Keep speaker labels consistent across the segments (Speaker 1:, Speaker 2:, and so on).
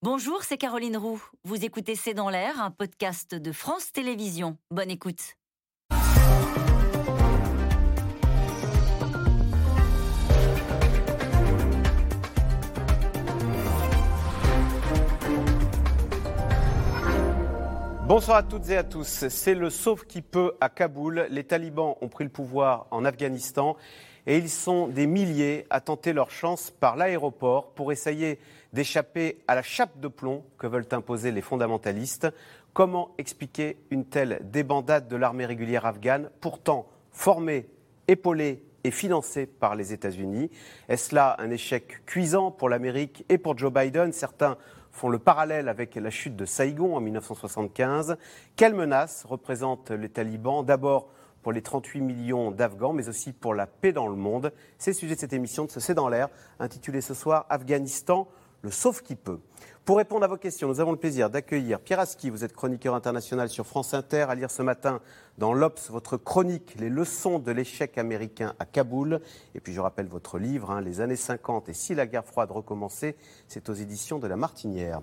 Speaker 1: Bonjour, c'est Caroline Roux. Vous écoutez C'est dans l'air, un podcast de France Télévisions. Bonne écoute.
Speaker 2: Bonsoir à toutes et à tous. C'est le sauf qui peut à Kaboul. Les talibans ont pris le pouvoir en Afghanistan et ils sont des milliers à tenter leur chance par l'aéroport pour essayer d'échapper à la chape de plomb que veulent imposer les fondamentalistes. Comment expliquer une telle débandade de l'armée régulière afghane, pourtant formée, épaulée et financée par les États-Unis? Est-ce là un échec cuisant pour l'Amérique et pour Joe Biden? Certains font le parallèle avec la chute de Saïgon en 1975. Quelle menace représentent les talibans? D'abord pour les 38 millions d'Afghans, mais aussi pour la paix dans le monde. C'est le sujet de cette émission de ce C'est dans l'air, intitulée ce soir Afghanistan, le sauf qui peut. Pour répondre à vos questions, nous avons le plaisir d'accueillir Pierre Aski, vous êtes chroniqueur international sur France Inter, à lire ce matin dans l'Obs votre chronique Les leçons de l'échec américain à Kaboul. Et puis je rappelle votre livre, hein, Les années 50 et si la guerre froide recommençait, c'est aux éditions de La Martinière.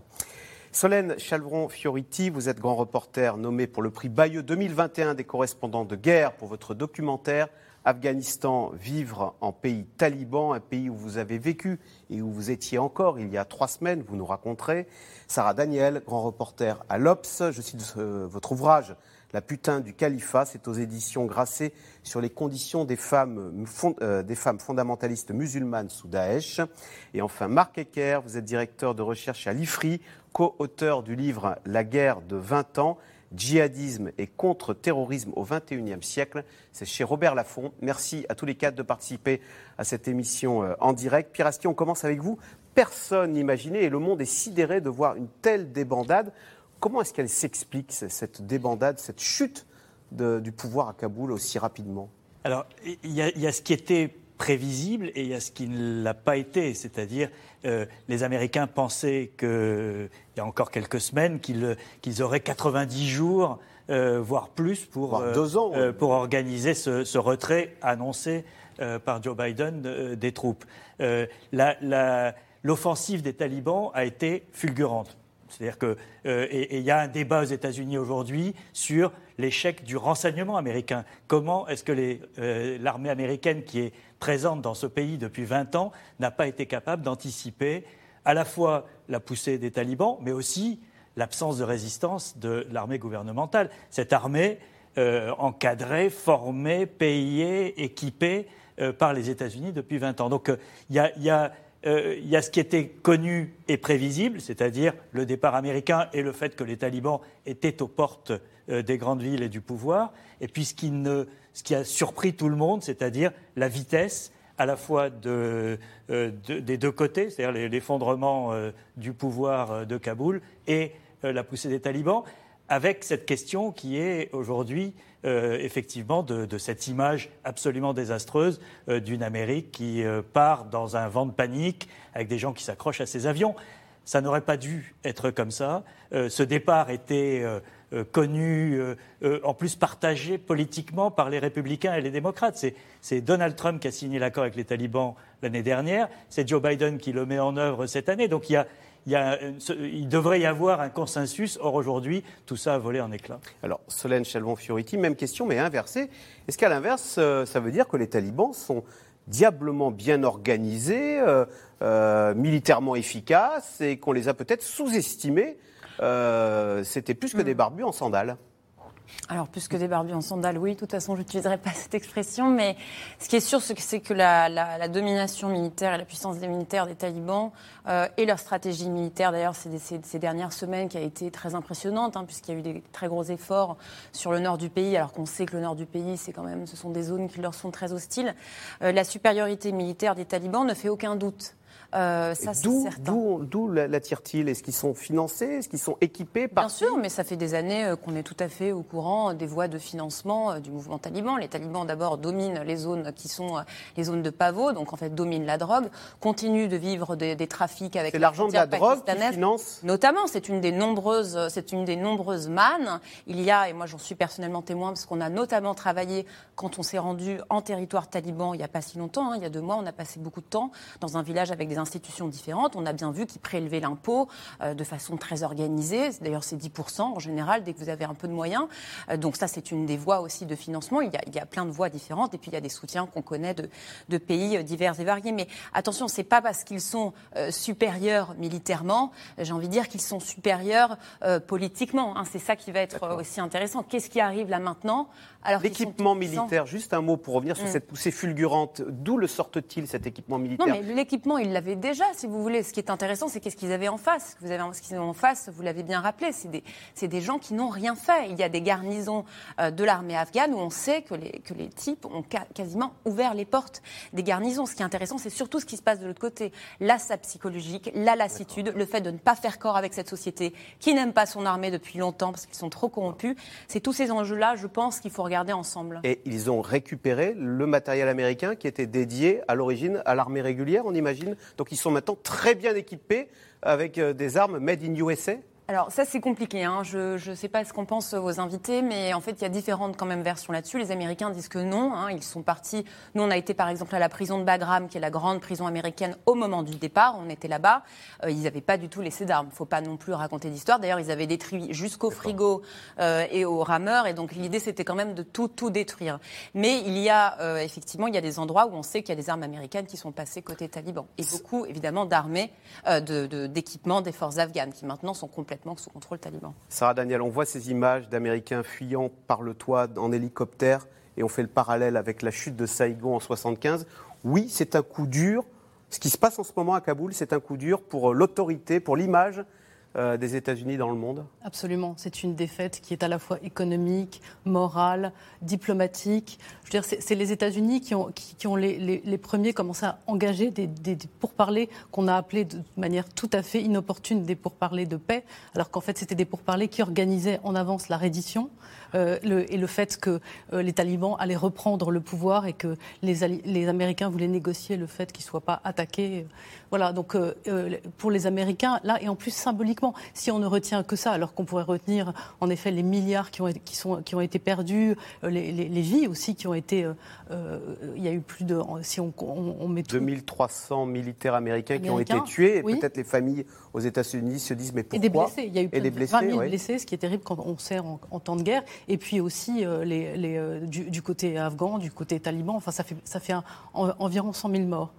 Speaker 2: Solène Chalvron-Fioriti, vous êtes grand reporter nommé pour le prix Bayeux 2021 des correspondants de guerre pour votre documentaire Afghanistan, vivre en pays taliban, un pays où vous avez vécu et où vous étiez encore il y a trois semaines, vous nous raconterez. Sarah Daniel, grand reporter à l'Obs, je cite euh, votre ouvrage La putain du califat, c'est aux éditions Grasset sur les conditions des femmes, euh, des femmes fondamentalistes musulmanes sous Daesh. Et enfin, Marc Ecker, vous êtes directeur de recherche à l'IFRI, co-auteur du livre La guerre de 20 ans djihadisme et contre-terrorisme au XXIe siècle. C'est chez Robert Laffont. Merci à tous les quatre de participer à cette émission euh, en direct. Pierre on commence avec vous. Personne n'imaginait, et le monde est sidéré de voir une telle débandade. Comment est-ce qu'elle s'explique, cette débandade, cette chute du pouvoir à Kaboul aussi rapidement?
Speaker 3: Alors, il y, a ce qui était prévisible et il y a ce qui ne l'a pas été, c'est-à-dire euh, les Américains pensaient qu'il y a encore quelques semaines qu'ils auraient 90 jours, euh, voire plus, pour,
Speaker 2: euh,
Speaker 3: pour organiser ce, retrait annoncé par Joe Biden des troupes. L'offensive des talibans a été fulgurante. C'est-à-dire que et il y a un débat aux États-Unis aujourd'hui sur l'échec du renseignement américain. Comment est-ce que l'armée américaine, qui est présente dans ce pays depuis 20 ans n'a pas été capable d'anticiper à la fois la poussée des talibans, mais aussi l'absence de résistance de l'armée gouvernementale. Cette armée euh, encadrée, formée, payée, équipée euh, par les États-Unis depuis 20 ans. Donc euh, il y, a, ce qui était connu et prévisible, c'est-à-dire le départ américain et le fait que les talibans étaient aux portes des grandes villes et du pouvoir, et puis ce qui a surpris tout le monde, c'est-à-dire la vitesse à la fois euh, des deux côtés, c'est-à-dire l'effondrement euh, du pouvoir euh, de Kaboul et la poussée des talibans, avec cette question qui est aujourd'hui effectivement de, cette image absolument désastreuse d'une Amérique qui part dans un vent de panique avec des gens qui s'accrochent à ses avions. Ça n'aurait pas dû être comme ça. ce départ était euh, connu, euh, euh, en plus partagé politiquement par les républicains et les démocrates. C'est Donald Trump qui a signé l'accord avec les talibans l'année dernière, c'est Joe Biden qui le met en œuvre cette année. Donc il y a, il, devrait y avoir un consensus. Or, aujourd'hui, tout ça a volé en éclats.
Speaker 2: Alors, Solène Chalvon-Fioriti, même question, mais inversée. Est-ce qu'à l'inverse, ça veut dire que les talibans sont diablement bien organisés, militairement efficaces, et qu'on les a peut-être sous-estimés euh, c'était plus que des mm. barbus en sandales?
Speaker 4: Alors, plus que des barbus en sandales, oui, de toute façon, je n'utiliserai pas cette expression, mais ce qui est sûr, c'est que la, domination militaire et la puissance des militaires des talibans euh, et leur stratégie militaire, d'ailleurs, ces, ces, dernières semaines qui a été très impressionnante, hein, puisqu'il y a eu des très gros efforts sur le nord du pays, alors qu'on sait que le nord du pays, c'est quand même, ce sont des zones qui leur sont très hostiles. Euh, la supériorité militaire des talibans ne fait aucun doute.
Speaker 2: Euh, d'où l'attirent-ils Est-ce qu'ils sont financés? Est-ce qu'ils sont équipés par
Speaker 4: Bien sûr, mais ça fait des années euh, qu'on est tout à fait au courant des voies de financement euh, du mouvement taliban. Les talibans, d'abord, dominent les zones qui sont les zones de pavot, donc en fait dominent la drogue, continuent de vivre des, trafics avec.
Speaker 2: C'est l'argent de la drogue qui finance?
Speaker 4: Notamment, c'est une des nombreuses, c'est une des nombreuses mannes. Il y a, et moi j'en suis personnellement témoin, parce qu'on a notamment travaillé quand on s'est rendu en territoire taliban il n'y a pas si longtemps, hein, il y a deux mois, on a passé beaucoup de temps dans un village avec des des institutions différentes. On a bien vu qu'ils prélevaient l'impôt de façon très organisée. D'ailleurs, c'est 10% en général dès que vous avez un peu de moyens. donc ça, c'est une des voies aussi de financement. Il y, a, il y a plein de voies différentes. Et puis, il y a des soutiens qu'on connaît de, de, pays divers et variés. Mais attention, c'est pas parce qu'ils sont supérieurs militairement, j'ai envie de dire qu'ils sont supérieurs politiquement. Hein. C'est ça qui va être aussi intéressant. Qu'est-ce qui arrive là maintenant?
Speaker 2: L'équipement militaire, juste un mot pour revenir sur mm. cette poussée fulgurante. D'où le sortent-ils, cet équipement militaire
Speaker 4: Non, mais l'équipement, ils l'avaient déjà, si vous voulez. Ce qui est intéressant, c'est qu'est-ce qu'ils avaient en face. Vous avez, ce qu'ils ont en face, vous l'avez bien rappelé, c'est des, des, gens qui n'ont rien fait. Il y a des garnisons euh, de l'armée afghane où on sait que les, que les types ont quasiment ouvert les portes des garnisons. Ce qui est intéressant, c'est surtout ce qui se passe de l'autre côté. L'assas psychologique, la lassitude, le fait de ne pas faire corps avec cette société qui n'aime pas son armée depuis longtemps parce qu'ils sont trop corrompus. C'est tous ces enjeux-là, je pense, qu'il faut regarder
Speaker 2: Et ils ont récupéré le matériel américain qui était dédié à l'origine à l'armée régulière, on imagine. Donc ils sont maintenant très bien équipés avec euh, des armes made in USA
Speaker 4: alors ça c'est compliqué, hein. je ne sais pas ce qu'en pensent vos invités, mais en fait il y a différentes quand même versions là-dessus. Les Américains disent que non, hein. ils sont partis, nous on a été par exemple à la prison de Bagram, qui est la grande prison américaine au moment du départ, on était là-bas, euh, ils n'avaient pas du tout laissé d'armes, faut pas non plus raconter d'histoire, d'ailleurs ils avaient détruit jusqu'au frigo euh, et au rameur, et donc l'idée c'était quand même de tout, tout détruire. Mais il y a euh, effectivement, il y a des endroits où on sait qu'il y a des armes américaines qui sont passées côté taliban, et beaucoup évidemment d'armées, d'équipements de, des forces afghanes, qui maintenant sont complètement
Speaker 2: Sarah Daniel, on voit ces images d'Américains fuyant par le toit en hélicoptère et on fait le parallèle avec la chute de Saïgon en 75. Oui, c'est un coup dur. Ce qui se passe en ce moment à Kaboul, c'est un coup dur pour l'autorité, pour l'image euh, des États-Unis dans le monde
Speaker 5: Absolument. C'est une défaite qui est à la fois économique, morale, diplomatique. Je veux dire, c'est les États-Unis qui ont, qui, ont les, les, premiers commencé à engager des, des, pourparlers qu'on a appelés de manière tout à fait inopportune des pourparlers de paix, alors qu'en fait, c'était des pourparlers qui organisaient en avance la reddition euh, et le fait que euh, les talibans allaient reprendre le pouvoir et que les, les Américains voulaient négocier le fait qu'ils ne soient pas attaqués. Voilà, donc pour les Américains, là, et en plus symboliquement, si on ne retient que ça, alors qu'on pourrait retenir en effet les milliards qui ont, qui sont, qui ont été perdus, euh, les, les, vies aussi qui ont été. Euh, euh, il y a eu plus de. Si on, on, met
Speaker 2: 2300 militaires américains, qui ont été tués, et peut-être les familles aux États-Unis se disent mais pourquoi
Speaker 5: Et des blessés. Il y a eu plus de 20 000 blessés, ce qui est terrible quand on sert en, temps de guerre. Et puis aussi les, les, du, côté afghan, du côté taliban. Enfin, ça fait, ça fait environ 100 000 morts.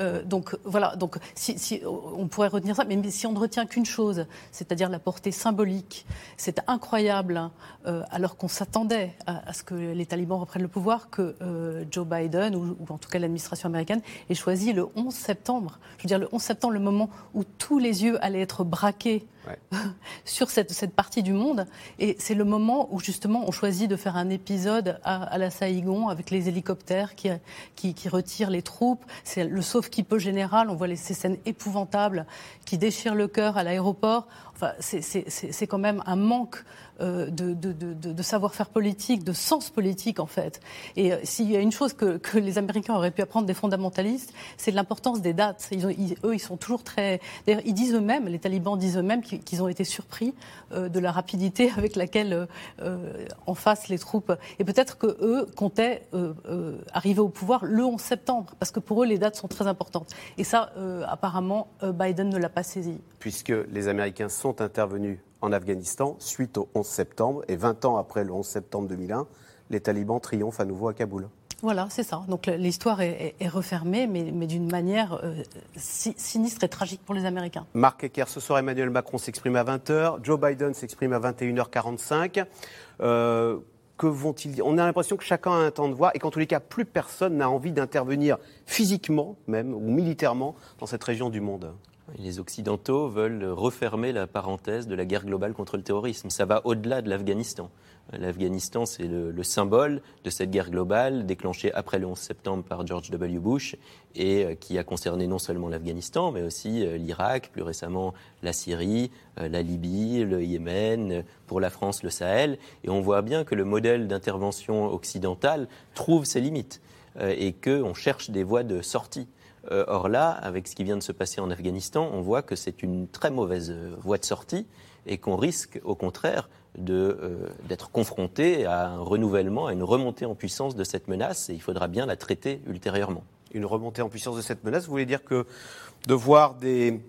Speaker 5: Euh, donc voilà, donc si, on pourrait retenir ça, mais si on ne retient qu'une chose, c'est-à-dire la portée symbolique, c'est incroyable, hein, euh, alors qu'on s'attendait à, ce que les talibans reprennent le pouvoir, que euh, Joe Biden, ou, en tout cas l'administration américaine, ait choisi le 11 septembre. Je veux dire, le 11 septembre, le moment où tous les yeux allaient être braqués sur cette, cette, partie du monde. Et c'est le moment où justement on choisit de faire un épisode à, la Saïgon avec les hélicoptères qui, qui, qui retirent les troupes. C'est le sauve-qui-peut général. On voit les, ces scènes épouvantables qui déchirent le cœur à l'aéroport. Enfin, c'est quand même un manque de, de, savoir-faire politique, de sens politique en fait. Et euh, s'il y a une chose que, les Américains auraient pu apprendre des fondamentalistes, c'est l'importance des dates. Ils eux, ils sont toujours très. D'ailleurs, ils disent eux-mêmes, les talibans disent eux-mêmes qu'ils ont été surpris euh, de la rapidité avec laquelle en face les troupes. Et peut-être que eux comptaient arriver au pouvoir le 11 septembre, parce que pour eux, les dates sont très importantes. Et ça, apparemment, Biden ne l'a pas saisi.
Speaker 2: Puisque les Américains sont intervenus en Afghanistan suite au 11 septembre. Et 20 ans après le 11 septembre 2001, les talibans triomphent à nouveau à Kaboul.
Speaker 5: Voilà, c'est ça. Donc l'histoire est, refermée, mais, mais d'une manière euh, sinistre et tragique pour les Américains.
Speaker 2: Marc Ecker, ce soir Emmanuel Macron s'exprime à 20h, Joe Biden s'exprime à 21h45. Euh, que vont-ils dire? On a l'impression que chacun a un temps de voix et qu'en tous les cas, plus personne n'a envie d'intervenir physiquement même ou militairement dans cette région du monde.
Speaker 6: Les Occidentaux veulent refermer la parenthèse de la guerre globale contre le terrorisme. Ça va au-delà de l'Afghanistan. L'Afghanistan, c'est le, symbole de cette guerre globale déclenchée après le 11 septembre par George W. Bush et euh, qui a concerné non seulement l'Afghanistan, mais aussi euh, l'Irak, plus récemment la Syrie, euh, la Libye, le Yémen, pour la France, le Sahel. Et on voit bien que le modèle d'intervention occidentale trouve ses limites et qu'on cherche des voies de sortie. Euh, or là, avec ce qui vient de se passer en Afghanistan, on voit que c'est une très mauvaise euh, voie de sortie et qu'on risque au contraire euh, d'être confronté à un renouvellement, à une remontée en puissance de cette menace et il faudra bien la traiter ultérieurement.
Speaker 2: une remontée en puissance de cette menace. Vous voulez dire que de voir des,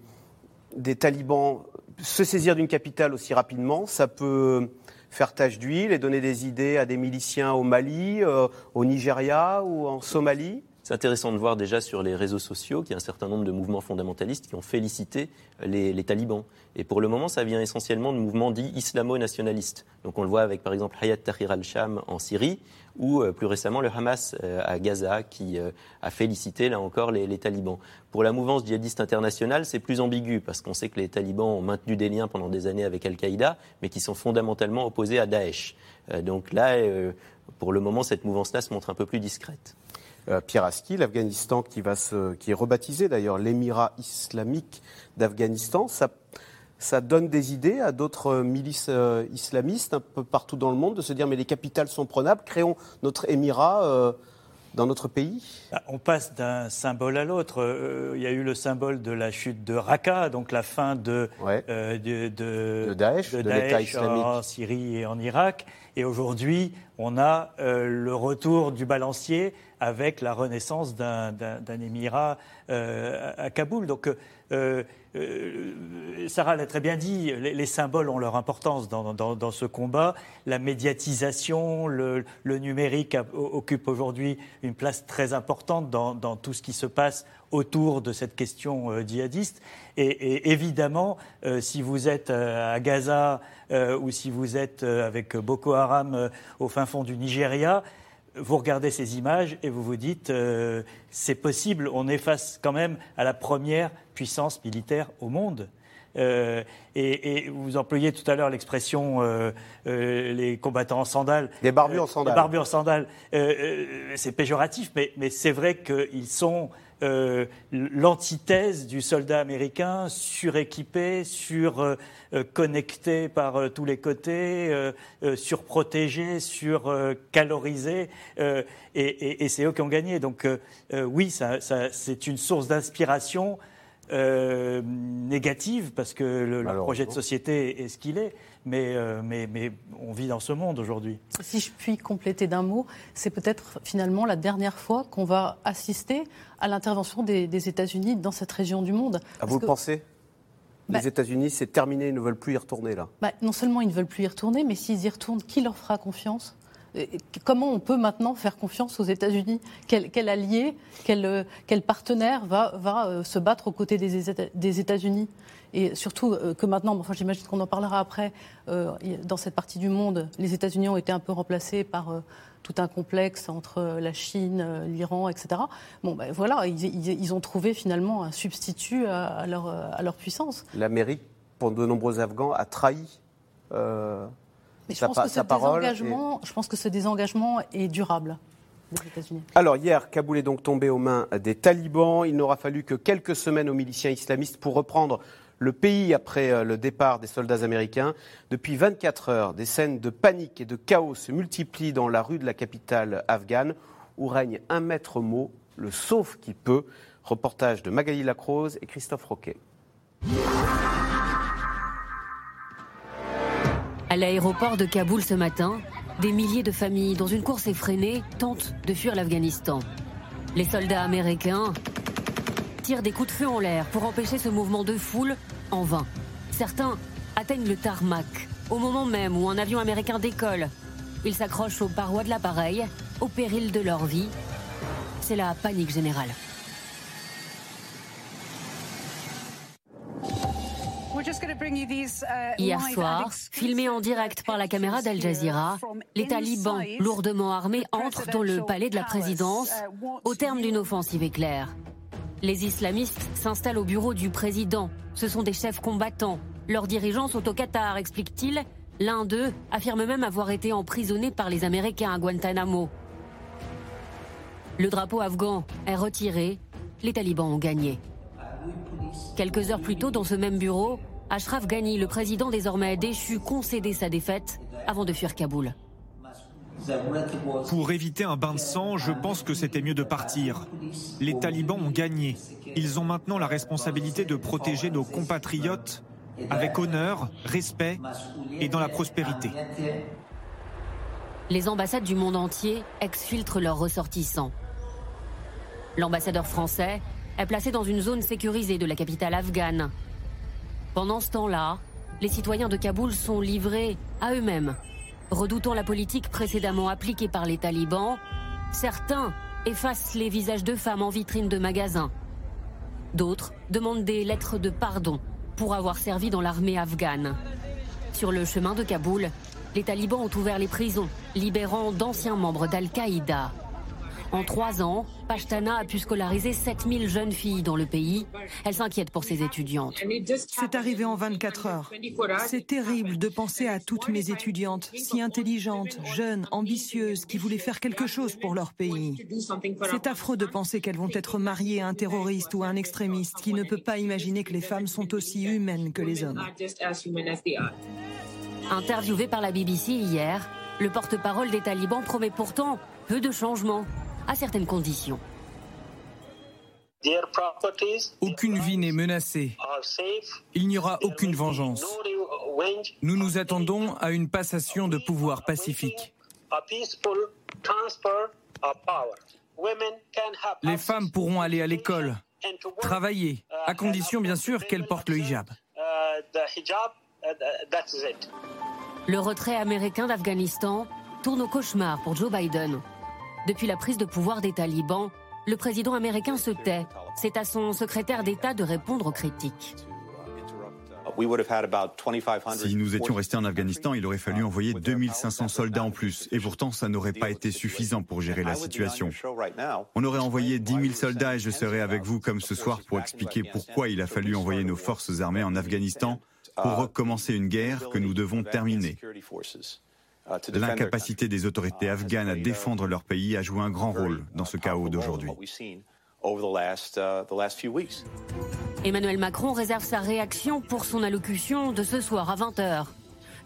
Speaker 2: des talibans se saisir d'une capitale aussi rapidement, ça peut faire tache d'huile et donner des idées à des miliciens au Mali, au Nigeria ou en Somalie?
Speaker 6: C'est intéressant de voir déjà sur les réseaux sociaux qu'il y a un certain nombre de mouvements fondamentalistes qui ont félicité les, talibans. Et pour le moment, ça vient essentiellement de mouvements dits islamo-nationalistes. Donc on le voit avec par exemple Hayat Tahrir al-Sham en Syrie ou euh, plus récemment le Hamas euh, à Gaza qui euh, a félicité là encore les, les, talibans. Pour la mouvance djihadiste internationale, c'est plus ambigu parce qu'on sait que les talibans ont maintenu des liens pendant des années avec Al-Qaïda, mais qui sont fondamentalement opposés à Daesh. donc là, pour le moment, cette mouvance-là se montre un peu plus discrète.
Speaker 2: Euh, Pierre Aski, l'Afghanistan qui, va se, qui est rebaptisé d'ailleurs l'Émirat islamique d'Afghanistan. Ça, ça, donne des idées à d'autres milices euh, islamistes un peu partout dans le monde de se dire mais les capitales sont prenables, créons notre Émirat. Euh, dans notre pays?
Speaker 3: Bah, On passe d'un symbole à l'autre. il y a eu le symbole de la chute de Raqqa, donc la fin de,
Speaker 2: de, de, Daesh, de, l'État islamique
Speaker 3: en Syrie et en Irak. Et aujourd'hui, on a le retour du balancier avec la renaissance d'un émirat euh, à Kaboul. Donc, euh, euh, Sarah l'a très bien dit, les, symboles ont leur importance dans, ce combat. La médiatisation, le, numérique occupe aujourd'hui une place très importante dans, tout ce qui se passe autour de cette question djihadiste. Et, évidemment, si vous êtes à Gaza ou si vous êtes avec Boko Haram au fin fond du Nigeria, vous regardez ces images et vous vous dites, euh, c'est possible, on est face quand même à la première puissance militaire au monde. Euh, et, vous employez tout à l'heure l'expression euh, les combattants en sandales.
Speaker 2: Les barbus en sandales.
Speaker 3: Les barbus en sandales. c'est péjoratif, mais, mais c'est vrai qu'ils sont euh, l'antithèse du soldat américain suréquipé, surconnecté euh, par euh, tous les côtés, surprotégé, surcalorisé, et, et, et c'est eux qui ont gagné. Donc oui, ça, c'est une source d'inspiration. négative parce que le, projet de société est ce qu'il est, mais, mais, mais, on vit dans ce monde aujourd'hui.
Speaker 5: Si je puis compléter d'un mot, c'est peut-être finalement la dernière fois qu'on va assister à l'intervention des, États-Unis dans cette région du monde.
Speaker 2: À vous le pensez? Bah les États-Unis, c'est terminé, ils ne veulent plus y retourner là.
Speaker 5: Bah, non seulement ils ne veulent plus y retourner, mais s'ils y retournent, qui leur fera confiance? Comment on peut maintenant faire confiance aux États-Unis? Quel, allié, quel, quel, partenaire va, va, euh, se battre aux côtés des États-Unis? Et surtout euh, que maintenant, enfin, j'imagine qu'on en parlera après, euh, dans cette partie du monde, les États-Unis ont été un peu remplacés par tout un complexe entre la Chine, l'Iran, etc. Bon, ben voilà, ils, ont trouvé finalement un substitut à, leur, à leur, puissance.
Speaker 2: L'Amérique, pour de nombreux Afghans, a trahi.
Speaker 5: Euh, Mais je, pense que ce désengagement, je pense que ce désengagement est durable.
Speaker 2: Alors hier, Kaboul est donc tombé aux mains des talibans. Il n'aura fallu que quelques semaines aux miliciens islamistes pour reprendre le pays après euh, le départ des soldats américains. Depuis 24 heures, des scènes de panique et de chaos se multiplient dans la rue de la capitale afghane, où règne un maître mot, le sauf qui peut. Reportage de Magali Lacrose et Christophe Roquet.
Speaker 7: À l'aéroport de Kaboul ce matin, des milliers de familles, dans une course effrénée, tentent de fuir l'Afghanistan. Les soldats américains tirent des coups de feu en l'air pour empêcher ce mouvement de foule en vain. Certains atteignent le tarmac au moment même où un avion américain décolle. Ils s'accrochent aux parois de l'appareil au péril de leur vie. C'est la panique générale. Hier soir, filmé en direct par la caméra d'Al Jazeera, les talibans lourdement armés entrent dans le palais de la présidence au terme d'une offensive éclair. Les islamistes s'installent au bureau du président. Ce sont des chefs combattants. Leurs dirigeants sont au Qatar, explique-t-il. L'un d'eux affirme même avoir été emprisonné par les Américains à Guantanamo. Le drapeau afghan est retiré. Les talibans ont gagné. Quelques heures plus tôt, dans ce même bureau, Ashraf Ghani, le président désormais déchu, concédait sa défaite avant de fuir Kaboul.
Speaker 8: Pour éviter un bain de sang, je pense que c'était mieux de partir. Les talibans ont gagné. Ils ont maintenant la responsabilité de protéger nos compatriotes avec honneur, respect et dans la prospérité.
Speaker 7: Les ambassades du monde entier exfiltrent leurs ressortissants. L'ambassadeur français est placé dans une zone sécurisée de la capitale afghane. Pendant ce temps-là, les citoyens de Kaboul sont livrés à eux-mêmes. Redoutant la politique précédemment appliquée par les talibans, certains effacent les visages de femmes en vitrine de magasins. D'autres demandent des lettres de pardon pour avoir servi dans l'armée afghane. Sur le chemin de Kaboul, les talibans ont ouvert les prisons, libérant d'anciens membres d'Al-Qaïda. En trois ans, Pashtana a pu scolariser 7000 jeunes filles dans le pays. Elle s'inquiète pour ses étudiantes.
Speaker 9: C'est arrivé en 24 heures. C'est terrible de penser à toutes mes étudiantes, si intelligentes, jeunes, ambitieuses, qui voulaient faire quelque chose pour leur pays. C'est affreux de penser qu'elles vont être mariées à un terroriste ou à un extrémiste qui ne peut pas imaginer que les femmes sont aussi humaines que les hommes.
Speaker 7: Interviewé par la BBC hier, le porte-parole des talibans promet pourtant peu de changements à certaines conditions.
Speaker 10: Aucune vie n'est menacée. Il n'y aura aucune vengeance. Nous nous attendons à une passation de pouvoir pacifique. Les femmes pourront aller à l'école, travailler, à condition bien sûr qu'elles portent le hijab.
Speaker 7: Le retrait américain d'Afghanistan tourne au cauchemar pour Joe Biden. Depuis la prise de pouvoir des talibans, le président américain se tait. C'est à son secrétaire d'État de répondre aux critiques.
Speaker 11: Si nous étions restés en Afghanistan, il aurait fallu envoyer 2500 soldats en plus. Et pourtant, ça n'aurait pas été suffisant pour gérer la situation. On aurait envoyé 10 000 soldats et je serais avec vous comme ce soir pour expliquer pourquoi il a fallu envoyer nos forces armées en Afghanistan pour recommencer une guerre que nous devons terminer. L'incapacité des autorités afghanes à défendre leur pays a joué un grand rôle dans ce chaos d'aujourd'hui.
Speaker 7: Emmanuel Macron réserve sa réaction pour son allocution de ce soir à 20h.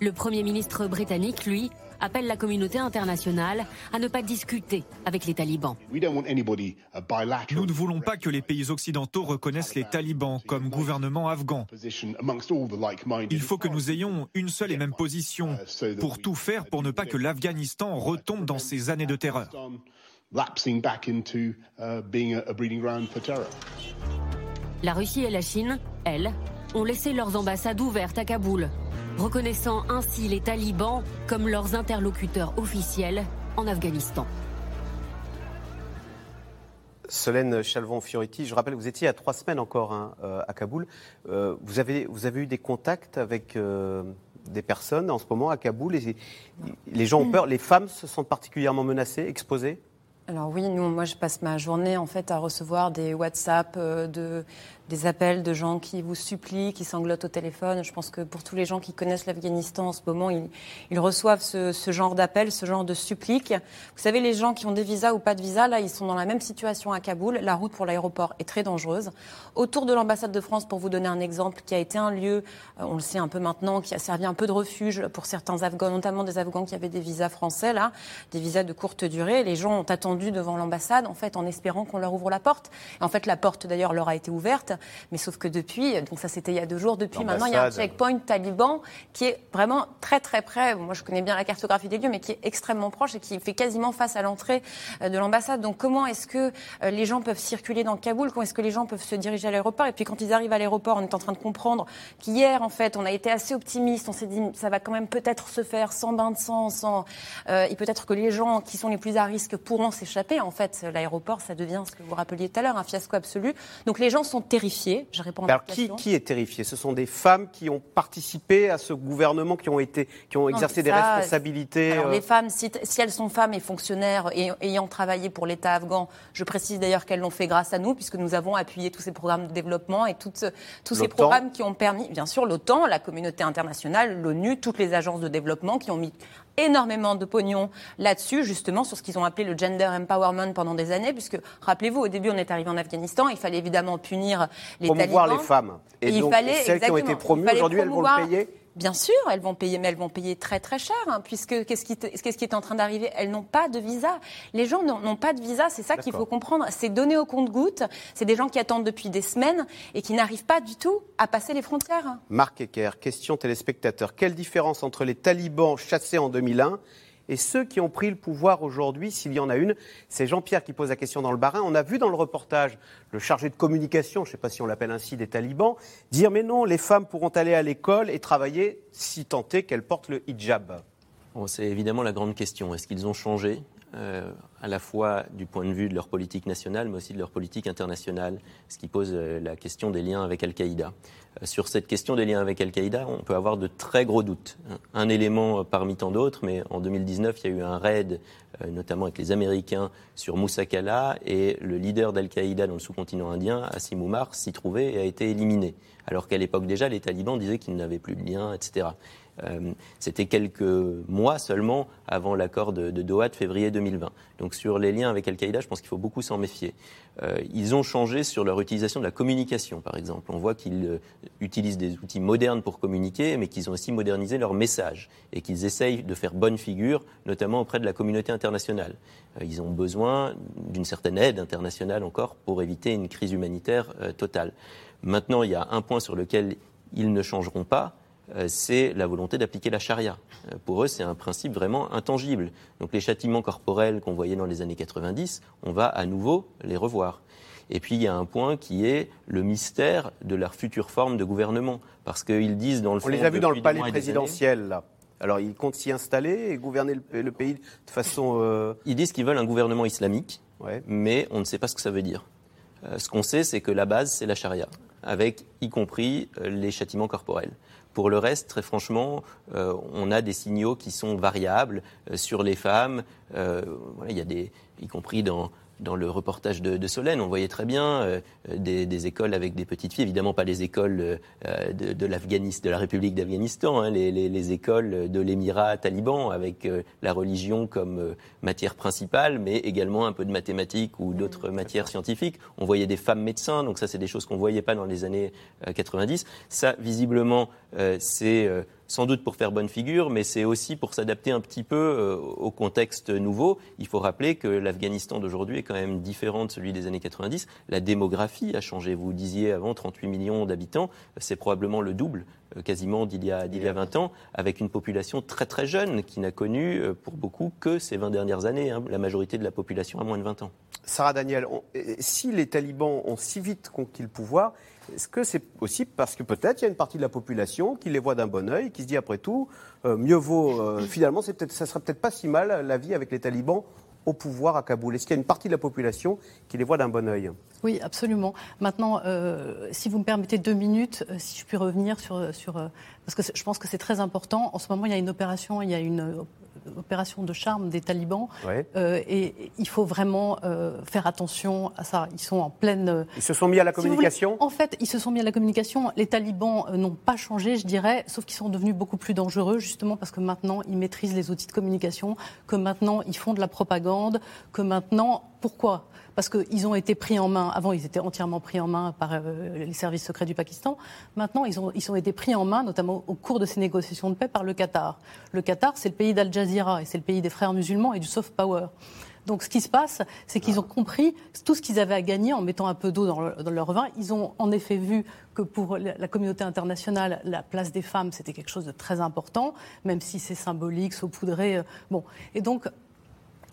Speaker 7: Le Premier ministre britannique, lui, appelle la communauté internationale à ne pas discuter avec les talibans.
Speaker 8: Nous ne voulons pas que les pays occidentaux reconnaissent les talibans comme gouvernement afghan. Il faut que nous ayons une seule et même position pour tout faire pour ne pas que l'Afghanistan retombe dans ces années de terreur.
Speaker 7: La Russie et la Chine, elles, ont laissé leurs ambassades ouvertes à Kaboul reconnaissant ainsi les talibans comme leurs interlocuteurs officiels en Afghanistan.
Speaker 2: Solène Chalvon-Fioriti, je rappelle que vous étiez à trois semaines encore hein, euh, à Kaboul. Euh, vous, avez, vous avez eu des contacts avec euh, des personnes en ce moment à Kaboul et Les gens ont peur, les femmes se sentent particulièrement menacées, exposées?
Speaker 4: Alors oui, nous, moi je passe ma journée en fait à recevoir des WhatsApp de des appels de gens qui vous supplient, qui sanglotent au téléphone. Je pense que pour tous les gens qui connaissent l'Afghanistan en ce moment, ils, reçoivent ce, genre d'appels, ce genre de suppliques. Vous savez, les gens qui ont des visas ou pas de visa, là, ils sont dans la même situation à Kaboul. La route pour l'aéroport est très dangereuse. Autour de l'ambassade de France, pour vous donner un exemple, qui a été un lieu, euh, on le sait un peu maintenant, qui a servi un peu de refuge pour certains Afghans, notamment des Afghans qui avaient des visas français, là, des visas de courte durée. Les gens ont attendu devant l'ambassade, en fait, en espérant qu'on leur ouvre la porte. En fait, la porte, d'ailleurs, leur a été ouverte. Mais sauf que depuis, donc ça c'était il y a deux jours, depuis maintenant il y a un checkpoint taliban qui est vraiment très très près. Moi je connais bien la cartographie des lieux, mais qui est extrêmement proche et qui fait quasiment face à l'entrée euh, de l'ambassade. Donc comment est-ce que euh, les gens peuvent circuler dans Kaboul? Comment est-ce que les gens peuvent se diriger à l'aéroport? Et puis quand ils arrivent à l'aéroport, on est en train de comprendre qu'hier en fait on a été assez optimiste. On s'est dit ça va quand même peut-être se faire sans bain de sang, sans euh, et peut-être que les gens qui sont les plus à risque pourront s'échapper. En fait, l'aéroport ça devient ce que vous rappeliez tout à l'heure un fiasco absolu. Donc les gens sont terrifiés. Je réponds
Speaker 2: Alors, qui, qui, est terrifié Ce sont des femmes qui ont participé à ce gouvernement, qui ont, été, qui ont exercé des responsabilités
Speaker 4: Alors, Les euh, femmes, si, elles sont femmes et fonctionnaires et ayant travaillé pour l'État afghan, je précise d'ailleurs qu'elles l'ont fait grâce à nous, puisque nous avons appuyé tous ces programmes de développement et toutes, tous ces programmes qui ont permis, bien sûr, l'OTAN, la communauté internationale, l'ONU, toutes les agences de développement qui ont mis énormément de pognon là-dessus, justement, sur ce qu'ils ont appelé le gender empowerment pendant des années, puisque, rappelez-vous, au début, on est arrivé en Afghanistan, il fallait évidemment punir les
Speaker 2: Promouvoir les femmes. Et, il donc, fallait, celles qui ont été promues, aujourd'hui, elles vont le payer
Speaker 4: Bien sûr, elles vont payer, mais elles vont payer très très cher, hein, puisque qu'est-ce qui, qui, est en train d'arriver? Elles n'ont pas de visa. Les gens n'ont pas de visa, c'est ça qu'il faut comprendre. C'est donné au compte-goutte. C'est des gens qui attendent depuis des semaines et qui n'arrivent pas du tout à passer les frontières.
Speaker 2: Marc Ecker, question téléspectateur. Quelle différence entre les talibans chassés en 2001 et ceux qui ont pris le pouvoir aujourd'hui, s'il y en a une. C'est Jean-Pierre qui pose la question dans le Barin. On a vu dans le reportage le chargé de communication, je ne sais pas si on l'appelle ainsi, des talibans, dire mais non, les femmes pourront aller à l'école et travailler si tant est qu'elles portent le hijab.
Speaker 6: c'est évidemment la grande question. Est-ce qu'ils ont changé euh, à la fois du point de vue de leur politique nationale, mais aussi de leur politique internationale, ce qui pose euh, la question des liens avec Al-Qaïda. Euh, sur cette question des liens avec Al-Qaïda, on peut avoir de très gros doutes. Un élément parmi tant d'autres, mais en 2019, il y a eu un raid, notamment avec les Américains, sur Moussa Kala, et le leader d'Al-Qaïda dans le sous-continent indien, Assim Oumar, s'y trouvait et a été éliminé. Alors qu'à l'époque déjà, les talibans disaient qu'ils n'avaient plus de lien, etc. Euh, c'était quelques mois seulement avant l'accord de, Doha de février 2020. Donc sur les liens avec Al-Qaïda, je pense qu'il faut beaucoup s'en méfier. Euh, ils ont changé sur leur utilisation de la communication, par exemple. On voit qu'ils euh, utilisent des outils modernes pour communiquer, mais qu'ils ont aussi modernisé leur message et qu'ils essayent de faire bonne figure, notamment auprès de la communauté internationale. ils ont besoin d'une certaine aide internationale encore pour éviter une crise humanitaire totale. Maintenant, il y a un point sur lequel ils ne changeront pas, c'est la volonté d'appliquer la charia. Euh, pour eux, c'est un principe vraiment intangible. Donc les châtiments corporels qu'on voyait dans les années 90, on va à nouveau les revoir. Et puis il y a un point qui est le mystère de leur future forme de gouvernement. Parce qu'ils disent dans le
Speaker 2: fond. On les a vus dans le palais présidentiel, là. Alors ils comptent s'y installer et gouverner le, pays de façon. Euh,
Speaker 6: ils disent qu'ils veulent un gouvernement islamique, mais on ne sait pas ce que ça veut dire. ce qu'on sait, c'est que la base, c'est la charia, avec y compris les châtiments corporels. Pour le reste, très franchement, euh, on a des signaux qui sont variables euh, sur les femmes. Euh, il y a des, y compris dans dans le reportage de, Solène, on voyait très bien euh, des, écoles avec des petites filles, évidemment pas les écoles euh, de, de, de la République d'Afghanistan, hein, les, écoles de l'émirat taliban avec euh, la religion comme matière principale, mais également un peu de mathématiques ou d'autres matières scientifiques. On voyait des femmes médecins, donc ça c'est des choses qu'on ne voyait pas dans les années 90. Ça, visiblement, c'est sans doute pour faire bonne figure, mais c'est aussi pour s'adapter un petit peu euh, au contexte nouveau. Il faut rappeler que l'Afghanistan d'aujourd'hui est quand même différent de celui des années 90. La démographie a changé. Vous disiez avant 38 millions d'habitants, c'est probablement le double euh, quasiment d'il y, a, y a 20 ans, avec une population très très jeune qui n'a connu euh, pour beaucoup que ces 20 dernières années. Hein. La majorité de la population a moins de 20 ans.
Speaker 2: Sarah Daniel, si les talibans ont si vite conquis le pouvoir, est-ce que c'est aussi parce que peut-être il y a une partie de la population qui les voit d'un bon oeil, qui se dit après tout, euh, mieux vaut, euh, finalement, ça ne serait peut-être pas si mal la vie avec les talibans au pouvoir à Kaboul Est-ce qu'il y a une partie de la population qui les voit d'un bon oeil?
Speaker 5: Oui, absolument. Maintenant, euh, si vous me permettez deux minutes, si je puis revenir sur... sur parce que je pense que c'est très important. En ce moment, il y a une opération, il y a une opération de charme des talibans. Euh, et il faut vraiment euh, faire attention à ça. Ils sont en pleine. Euh,
Speaker 2: ils se sont mis à la communication?
Speaker 5: En fait, ils se sont mis à la communication. Les talibans n'ont pas changé, je dirais, sauf qu'ils sont devenus beaucoup plus dangereux, justement parce que maintenant, ils maîtrisent les outils de communication, que maintenant, ils font de la propagande, que maintenant. Pourquoi? Parce qu'ils ont été pris en main. Avant, ils étaient entièrement pris en main par euh, les services secrets du Pakistan. Maintenant, ils ont, ils ont été pris en main, notamment au cours de ces négociations de paix, par le Qatar. Le Qatar, c'est le pays d'Al Jazeera et c'est le pays des frères musulmans et du soft power. Donc ce qui se passe, c'est qu'ils ont compris tout ce qu'ils avaient à gagner en mettant un peu d'eau dans, leur vin. Ils ont en effet vu que pour la communauté internationale, la place des femmes, c'était quelque chose de très important, même si c'est symbolique, saupoudré. Euh, bon. Et donc,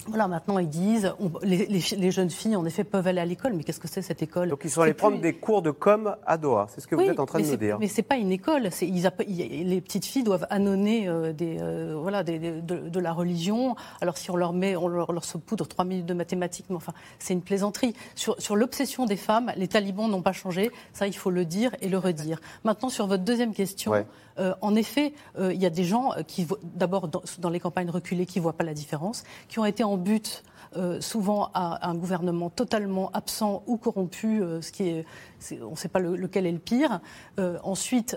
Speaker 5: voilà, maintenant ils disent, les, jeunes filles en effet peuvent aller à l'école, mais qu'est-ce que c'est cette école?
Speaker 2: Donc ils sont allés prendre des cours de com à Doha, c'est ce que vous êtes en train de nous dire.
Speaker 5: Mais c'est pas une école, les petites filles doivent annoncer euh, des, euh, voilà, de, la religion. Alors si on leur met, on leur, leur saupoudre trois minutes de mathématiques, mais enfin c'est une plaisanterie. Sur, sur l'obsession des femmes, les talibans n'ont pas changé, ça il faut le dire et le redire. Maintenant sur votre deuxième question, euh, en effet, il y a des gens qui, d'abord dans, les campagnes reculées, qui voient pas la différence, qui ont été en but euh, souvent à un gouvernement totalement absent ou corrompu, euh, ce qui est, on ne sait pas lequel est le pire. Euh, ensuite,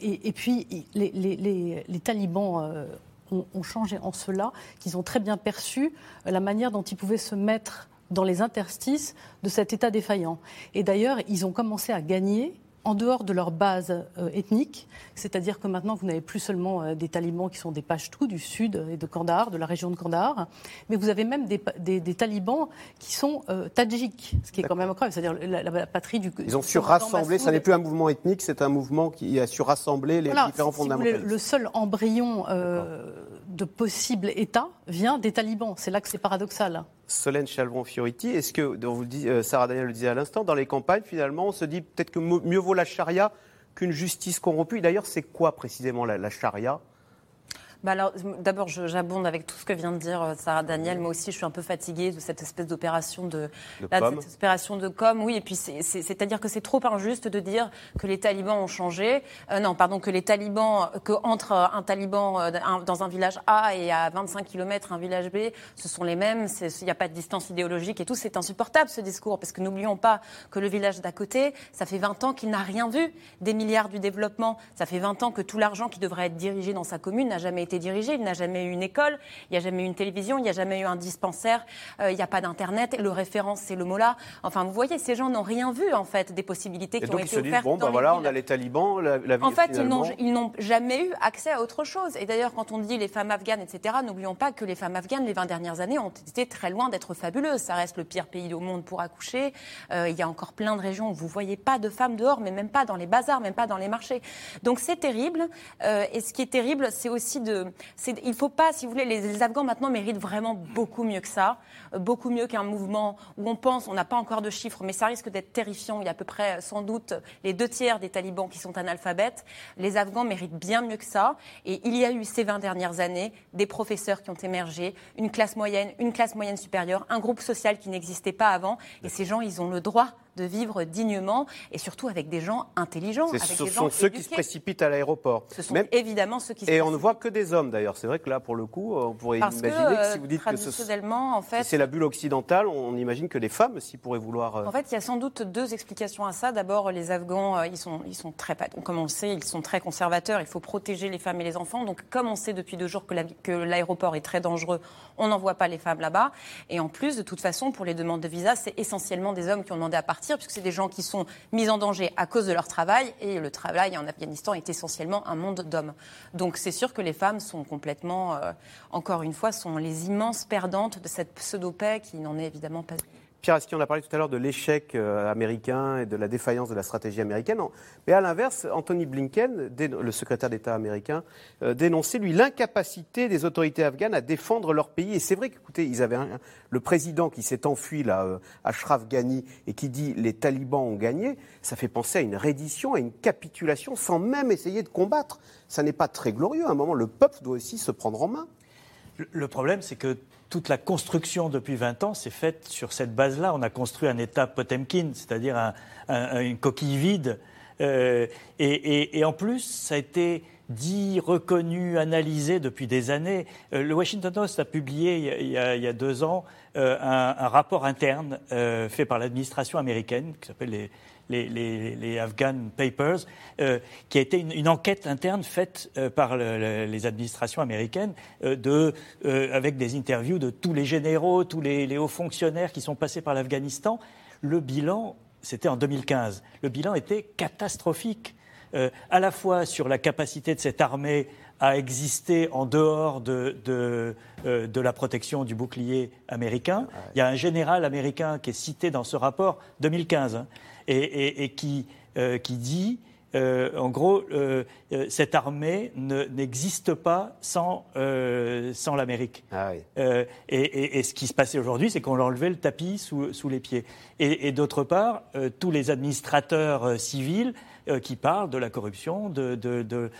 Speaker 5: et, puis les, talibans ont, ont, changé en cela, qu'ils ont très bien perçu la manière dont ils pouvaient se mettre dans les interstices de cet État défaillant. Et d'ailleurs, ils ont commencé à gagner en dehors de leur base euh, ethnique, c'est-à-dire que maintenant vous n'avez plus seulement euh, des talibans qui sont des Pashtuns du sud et de Kandahar, de la région de Kandahar, mais vous avez même des, talibans qui sont euh, tadjiks, ce qui est quand même incroyable, c'est-à-dire la, patrie du.
Speaker 2: Ils ont su rassembler, ça n'est plus un mouvement ethnique, c'est un mouvement qui a su rassembler les différents fondamentaux.
Speaker 5: le seul embryon de possible État vient des talibans. C'est là que c'est paradoxal.
Speaker 2: Solène Chalvon-Fioriti, est-ce que, vous le euh, Sarah Daniel le disait à l'instant, dans les campagnes, finalement, on se dit peut-être que mieux vaut la charia qu'une justice corrompue D'ailleurs, c'est quoi précisément la charia?
Speaker 4: Bah alors, D'abord, j'abonde avec tout ce que vient de dire euh, Sarah Daniel. Moi aussi, je suis un peu fatiguée de cette espèce d'opération de, cette opération de com. Oui, et puis c'est-à-dire que c'est trop injuste de dire que les talibans ont changé. Euh, non, pardon, que les talibans, que entre un taliban euh, dans un village A et à 25 km un village B, ce sont les mêmes. Il n'y a pas de distance idéologique et tout. C'est insupportable ce discours parce que n'oublions pas que le village d'à côté, ça fait 20 ans qu'il n'a rien vu des milliards du développement. Ça fait 20 ans que tout l'argent qui devrait être dirigé dans sa commune n'a jamais été dirigé. Il n'a jamais eu une école, il n'y a jamais eu une télévision, il n'y a jamais eu un dispensaire, euh, il n'y a pas d'Internet. Le référent, c'est le mot-là. Enfin, vous voyez, ces gens n'ont rien vu, en fait, des possibilités qui ont été offertes.
Speaker 2: bon, ben voilà, on a les talibans, la, la
Speaker 4: En fait, ils n'ont jamais eu accès à autre chose. Et d'ailleurs, quand on dit les femmes afghanes, etc., n'oublions pas que les femmes afghanes, les 20 dernières années, ont été très loin d'être fabuleuses. Ça reste le pire pays au monde pour accoucher. Euh, il y a encore plein de régions où vous ne voyez pas de femmes dehors, mais même pas dans les bazars, même pas dans les marchés. Donc c'est terrible. Euh, et ce qui est terrible, c'est aussi de, il ne faut pas, si vous voulez, les, Afghans maintenant méritent vraiment beaucoup mieux que ça, euh, beaucoup mieux qu'un mouvement où on pense, on n'a pas encore de chiffres, mais ça risque d'être terrifiant. Il y a à peu près, sans doute, les deux tiers des talibans qui sont analphabètes. Les Afghans méritent bien mieux que ça. Et il y a eu ces 20 dernières années des professeurs qui ont émergé, une classe moyenne, une classe moyenne supérieure, un groupe social qui n'existait pas avant. Et ces gens, ils ont le droit de vivre dignement et surtout avec des gens intelligents. Avec
Speaker 2: ce
Speaker 4: des
Speaker 2: sont ceux qui se précipitent à l'aéroport.
Speaker 4: Ce sont évidemment ceux qui
Speaker 2: se Et on ne voit que des hommes d'ailleurs. C'est vrai que là, pour le coup, on pourrait imaginer que, si vous dites que
Speaker 4: en fait,
Speaker 2: c'est la bulle occidentale, on imagine que les femmes aussi pourraient vouloir. Euh,
Speaker 4: en fait, il y a sans doute deux explications à ça. D'abord, les Afghans, euh, ils sont, ils sont très, comme on sait, ils sont très conservateurs. Il faut protéger les femmes et les enfants. Donc, comme on sait depuis deux jours que l'aéroport est très dangereux, on n'envoie pas les femmes là-bas. Et en plus, de toute façon, pour les demandes de visa, c'est essentiellement des hommes qui ont demandé à partir, puisque c'est des gens qui sont mis en danger à cause de leur travail. Et le travail en Afghanistan est essentiellement un monde d'hommes. Donc c'est sûr que les femmes sont complètement, euh, encore une fois, sont les immenses perdantes de cette pseudo-paix qui n'en est évidemment pas
Speaker 2: Pierre Aski, on a parlé tout à l'heure de l'échec euh, américain et de la défaillance de la stratégie américaine. Mais à l'inverse, Anthony Blinken, le secrétaire d'État américain, euh, dénonçait, lui, l'incapacité des autorités afghanes à défendre leur pays. Et c'est vrai qu'écoutez, ils avaient le président qui s'est enfui, là, euh, Ashraf Ghani, et qui dit les talibans ont gagné. Ça fait penser à une reddition, à une capitulation, sans même essayer de combattre. Ça n'est pas très glorieux. À un moment, le peuple doit aussi se prendre en main.
Speaker 3: Le problème, c'est que toute la construction depuis 20 ans s'est faite sur cette base-là. On a construit un État Potemkin, c'est-à-dire une coquille vide. Euh, et, en plus, ça a été dit, reconnu, analysé depuis des années. Euh, le Washington Post a publié il y a, deux ans euh, un, rapport interne fait par l'administration américaine qui s'appelle les les, Afghan Papers, euh, qui a été une, enquête interne faite euh, par les administrations américaines, euh, de, avec des interviews de tous les généraux, tous les, hauts fonctionnaires qui sont passés par l'Afghanistan. Le bilan, c'était en 2015, le bilan était catastrophique, à la fois sur la capacité de cette armée à exister en dehors de, de, de, la protection du bouclier américain. Il y a un général américain qui est cité dans ce rapport 2015 et, qui, euh, qui dit euh, en gros, euh, cette armée n'existe pas sans, sans l'Amérique. Ah et, ce qui se passait aujourd'hui, c'est qu'on leur enlevait le tapis sous, sous les pieds. Et, d'autre part, tous les administrateurs civils qui parlent de la corruption, d'un de, de,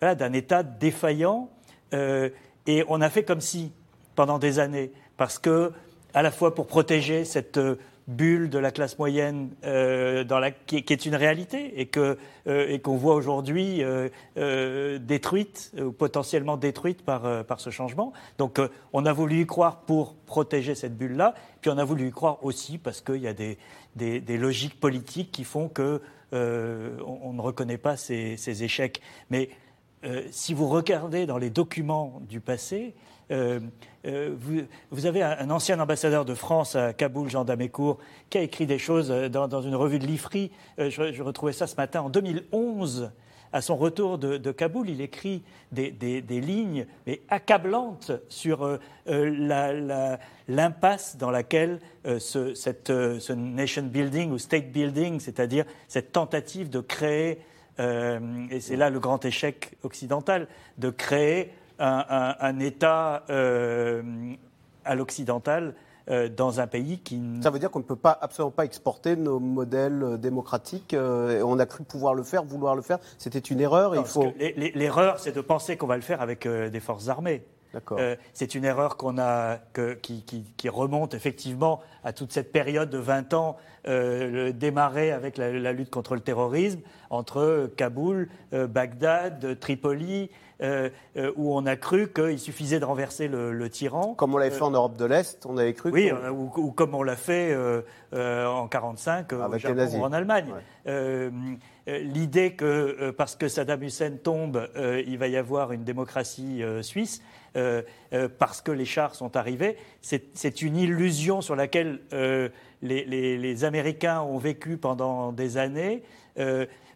Speaker 3: voilà, État défaillant. et on a fait comme si, pendant des années, parce que, à la fois pour protéger cette bulle de la classe moyenne euh, dans la, qui, est une réalité et euh, qu'on voit aujourd'hui euh, détruite ou potentiellement détruite par par ce changement. Donc on a voulu y croire pour protéger cette bulle là, puis on a voulu y croire aussi parce qu'il y a des, des, logiques politiques qui font que on, ne reconnaît pas ces, ces échecs. Mais si vous regardez dans les documents du passé, euh, euh, vous, avez un, ancien ambassadeur de France à Kaboul, Jean Damécourt, qui a écrit des choses euh, dans, une revue de l'IFRI. Je, retrouvais ça ce matin. En 2011, à son retour de, Kaboul, il écrit des, lignes accablantes sur l'impasse dans laquelle ce, ce, nation building ou state building, c'est-à-dire cette tentative de créer, et c'est là le grand échec occidental, de créer un, État à l'occidental dans un pays qui...
Speaker 2: Ça veut dire qu'on ne peut pas, absolument pas exporter nos modèles démocratiques. on a cru pouvoir le faire, vouloir le faire. C'était une erreur. il faut...
Speaker 3: L'erreur, c'est de penser qu'on va le faire avec des forces armées. Euh, c'est une erreur qu'on a, qui, remonte effectivement à toute cette période de 20 ans euh, démarrée avec la, lutte contre le terrorisme entre Kaboul, euh, Bagdad, Tripoli, où on a cru qu'il suffisait de renverser le, tyran.
Speaker 2: Comme on l'avait fait en Europe de l'Est, on avait cru.
Speaker 3: Oui, ou, comme on l'a fait en 1945 au Japon ou en Allemagne. L'idée que parce que Saddam Hussein tombe, il va y avoir une démocratie suisse, euh, euh, parce que les chars sont arrivés. C'est une illusion sur laquelle euh, les, Américains ont vécu pendant des années.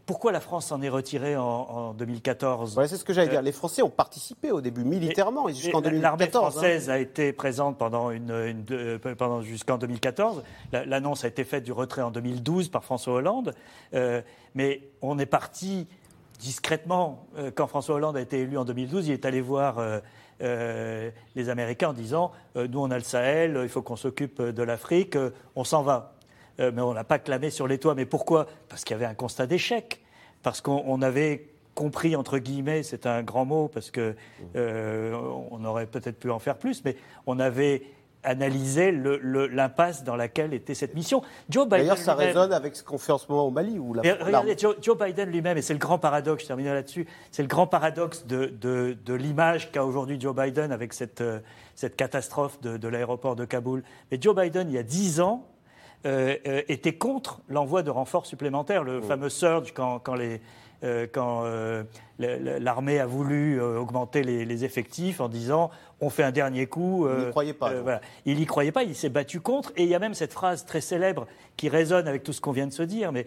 Speaker 3: Pourquoi la France s'en est retirée en, 2014
Speaker 2: C'est ce que j'allais dire. Les Français ont participé au début militairement jusqu'en 2014.
Speaker 3: L'armée française hein. a été présente pendant, une, pendant jusqu'en 2014. L'annonce a été faite du retrait en 2012 par François Hollande. mais on est parti discrètement. Quand François Hollande a été élu en 2012, il est allé voir euh, les Américains en disant euh, nous on a le Sahel, il faut qu'on s'occupe de l'Afrique, euh, on s'en va. mais on n'a pas clamé sur les toits. Mais pourquoi? Parce qu'il y avait un constat d'échec. Parce qu'on avait compris, entre guillemets, c'est un grand mot, parce qu'on on aurait peut-être pu en faire plus, mais on avait analyser l'impasse dans laquelle était cette mission.
Speaker 2: Joe Biden D'ailleurs, ça résonne avec ce qu'on fait en ce moment au Mali. Où
Speaker 3: regardez, Joe, Biden lui-même, et c'est le grand paradoxe, je termine là-dessus, c'est le grand paradoxe de, de, l'image qu'a aujourd'hui Joe Biden avec cette, euh, cette catastrophe de, l'aéroport de Kaboul. Mais Joe Biden, il y a dix ans, euh, euh, était contre l'envoi de renforts supplémentaires, le fameux surge quand, quand les euh, quand euh, l'armée a voulu euh, augmenter les, effectifs en disant on fait un dernier coup.
Speaker 2: il n'y croyait pas.
Speaker 3: Il n'y croyait pas, il s'est battu contre. Et il y a même cette phrase très célèbre qui résonne avec tout ce qu'on vient de se dire. Mais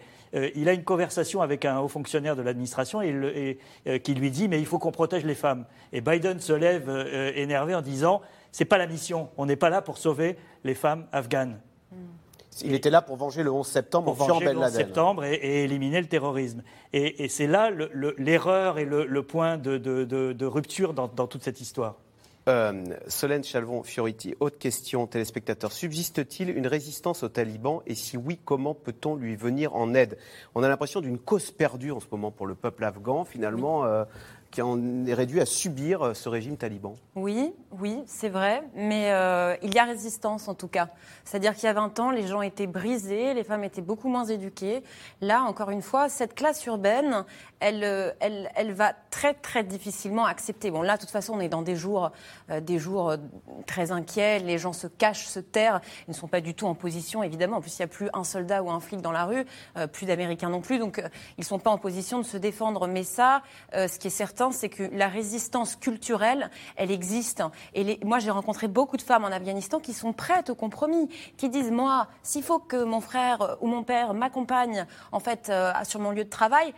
Speaker 3: il a une conversation avec un haut fonctionnaire de l'administration et, qui lui dit mais il faut qu'on protège les femmes. Et Biden se lève énervé en disant c'est pas la mission, on n'est pas là pour sauver les femmes afghanes.
Speaker 2: Il était là pour venger le 11 septembre,
Speaker 3: pour venger le 11 septembre et, éliminer le terrorisme. Et, c'est là l'erreur et le, point de, rupture dans, toute cette histoire.
Speaker 2: Euh, Solène Chalvon-Fioriti, autre question, téléspectateur. Subsiste-t-il une résistance aux talibans Et si oui, comment peut-on lui venir en aide? On a l'impression d'une cause perdue en ce moment pour le peuple afghan. Finalement, euh, qui en est réduit à subir euh, ce régime taliban.
Speaker 4: Oui, oui, c'est vrai, mais euh, il y a résistance en tout cas. C'est-à-dire qu'il y a 20 ans, les gens étaient brisés, les femmes étaient beaucoup moins éduquées. Là, encore une fois, cette classe urbaine, elle, euh, elle, elle va très très difficilement accepter. Bon, là, de toute façon, on est dans des jours, des jours très inquiets, les gens se cachent, se terrent, ils ne sont pas du tout en position, évidemment. En plus, il n'y a plus un soldat ou un flic dans la rue, plus d'Américains non plus, donc ils ne sont pas en position de se défendre. Mais ça, ce qui est certain, c'est que la résistance culturelle, elle existe. Et moi, j'ai rencontré beaucoup de femmes en Afghanistan qui sont prêtes au compromis, qui disent moi, s'il faut que mon frère ou mon père m'accompagne en fait euh, sur mon lieu de travail,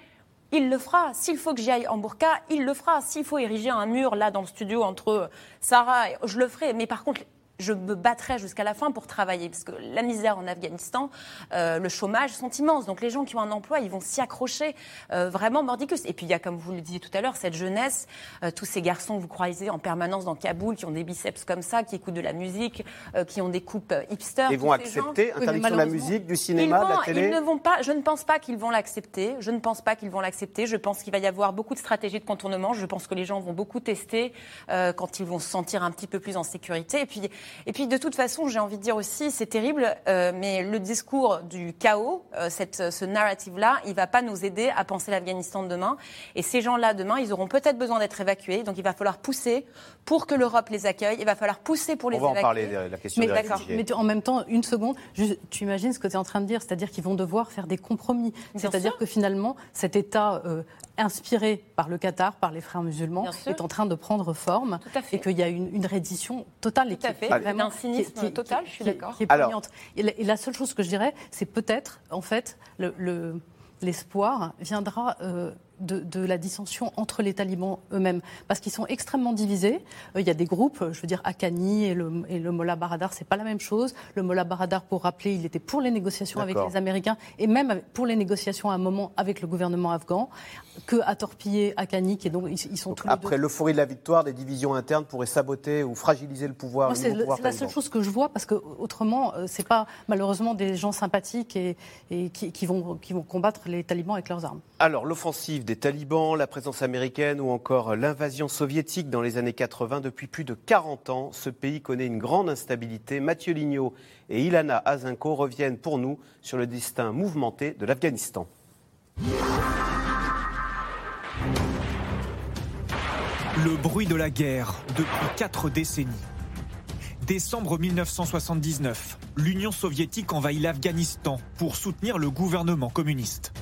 Speaker 4: il le fera. S'il faut que j'y aille en burqa, il le fera. S'il faut ériger un mur là dans le studio entre Sarah, je le ferai. Mais par contre, je me battrai jusqu'à la fin pour travailler. Parce que la misère en Afghanistan, euh, le chômage sont immenses. Donc les gens qui ont un emploi, ils vont s'y accrocher euh, vraiment mordicus. Et puis il y a, comme vous le disiez tout à l'heure, cette jeunesse, euh, tous ces garçons que vous croisez en permanence dans Kaboul, qui ont des biceps comme ça, qui écoutent de la musique, qui ont des coupes hipster.
Speaker 2: Ils vont accepter interdiction de la musique, du cinéma, de la télé
Speaker 4: Ils ne vont pas, je ne pense pas qu'ils vont l'accepter. Je ne pense pas qu'ils vont l'accepter. Je pense qu'il va y avoir beaucoup de stratégies de contournement. Je pense que les gens vont beaucoup tester quand ils vont se sentir un petit peu plus en sécurité. Et puis et puis de toute façon, j'ai envie de dire aussi, c'est terrible, euh, mais le discours du chaos, euh, cette, ce narrative-là, il ne va pas nous aider à penser l'Afghanistan de demain. Et ces gens-là, demain, ils auront peut-être besoin d'être évacués. Donc il va falloir pousser pour que l'Europe les accueille. Il va falloir pousser pour les évacuer.
Speaker 2: On va en parler de la question
Speaker 5: mais,
Speaker 2: des
Speaker 5: réfugiés. Mais en même temps, une seconde, tu imagines ce que tu es en train de dire, c'est-à-dire qu'ils vont devoir faire des compromis. C'est-à-dire que finalement, cet État euh, inspiré par le Qatar, par les frères musulmans, est en train de prendre forme et qu'il y a une, une reddition totale.
Speaker 4: Tout à fait, vraiment, un cynisme total, je suis d'accord.
Speaker 5: Et, la seule chose que je dirais, c'est peut-être, en fait, l'espoir le, viendra euh, de, la dissension entre les talibans eux-mêmes, parce qu'ils sont extrêmement divisés. Euh, il y a des groupes, je veux dire, Akani et le, et le Mollah Baradar, c'est pas la même chose. Le Mollah Baradar, pour rappeler, il était pour les négociations avec les Américains et même pour les négociations à un moment avec le gouvernement afghan, que a torpillé Akani, est donc ils, sont tous
Speaker 2: Après l'euphorie de la victoire, des divisions internes pourraient saboter ou fragiliser le pouvoir.
Speaker 5: C'est la seule chose que je vois, parce que autrement, euh, c'est pas malheureusement des gens sympathiques et, et qui, vont, qui vont combattre les talibans avec leurs armes.
Speaker 2: Alors l'offensive des talibans, la présence américaine ou encore l'invasion soviétique dans les années 80, depuis plus de 40 ans, ce pays connaît une grande instabilité. Mathieu Lignot et Ilana Azinko reviennent pour nous sur le destin mouvementé de l'Afghanistan.
Speaker 8: Le bruit de la guerre depuis quatre décennies. Décembre 1979, l'Union soviétique envahit l'Afghanistan pour soutenir le gouvernement communiste.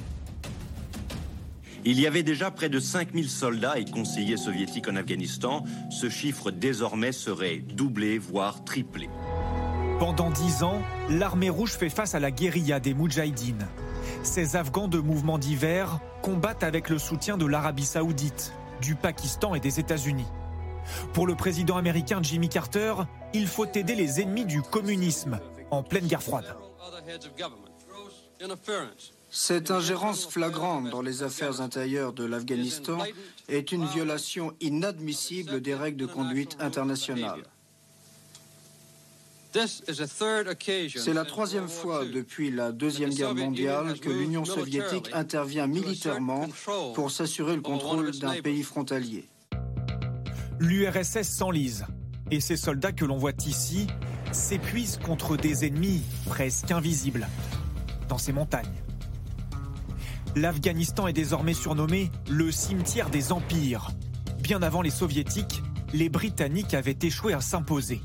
Speaker 12: Il y avait déjà près de 5000 soldats et conseillers soviétiques en Afghanistan. Ce chiffre désormais serait doublé, voire triplé.
Speaker 8: Pendant dix ans, l'armée rouge fait face à la guérilla des Moudjahidines. Ces Afghans de mouvements divers combattent avec le soutien de l'Arabie saoudite, du Pakistan et des États-Unis. Pour le président américain Jimmy Carter, il faut aider les ennemis du communisme en pleine guerre froide.
Speaker 13: Cette ingérence flagrante dans les affaires intérieures de l'Afghanistan est une violation inadmissible des règles de conduite internationales. C'est la troisième fois depuis la Deuxième Guerre mondiale que l'Union soviétique intervient militairement pour s'assurer le contrôle d'un pays frontalier.
Speaker 8: L'URSS s'enlise et ces soldats que l'on voit ici s'épuisent contre des ennemis presque invisibles dans ces montagnes. L'Afghanistan est désormais surnommé le cimetière des empires. Bien avant les soviétiques, les Britanniques avaient échoué à s'imposer.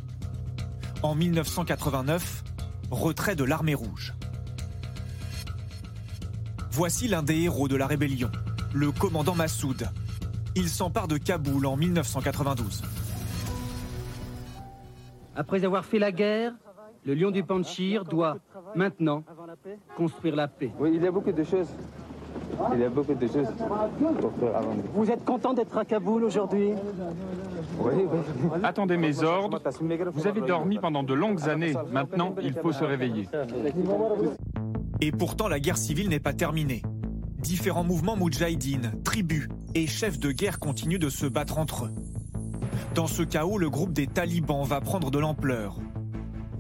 Speaker 8: En 1989, retrait de l'armée rouge. Voici l'un des héros de la rébellion, le commandant Massoud. Il s'empare de Kaboul en 1992.
Speaker 14: Après avoir fait la guerre, le lion du Panchir doit maintenant construire la paix.
Speaker 15: Oui, il y a beaucoup de choses. Il y a beaucoup de choses
Speaker 14: Vous êtes content d'être à Kaboul aujourd'hui?
Speaker 15: Oui, oui.
Speaker 16: Attendez mes ordres. Vous avez dormi pendant de longues années. Maintenant, il faut se réveiller.
Speaker 8: Et pourtant, la guerre civile n'est pas terminée. Différents mouvements moudjahidines, tribus et chefs de guerre continuent de se battre entre eux. Dans ce chaos, le groupe des talibans va prendre de l'ampleur.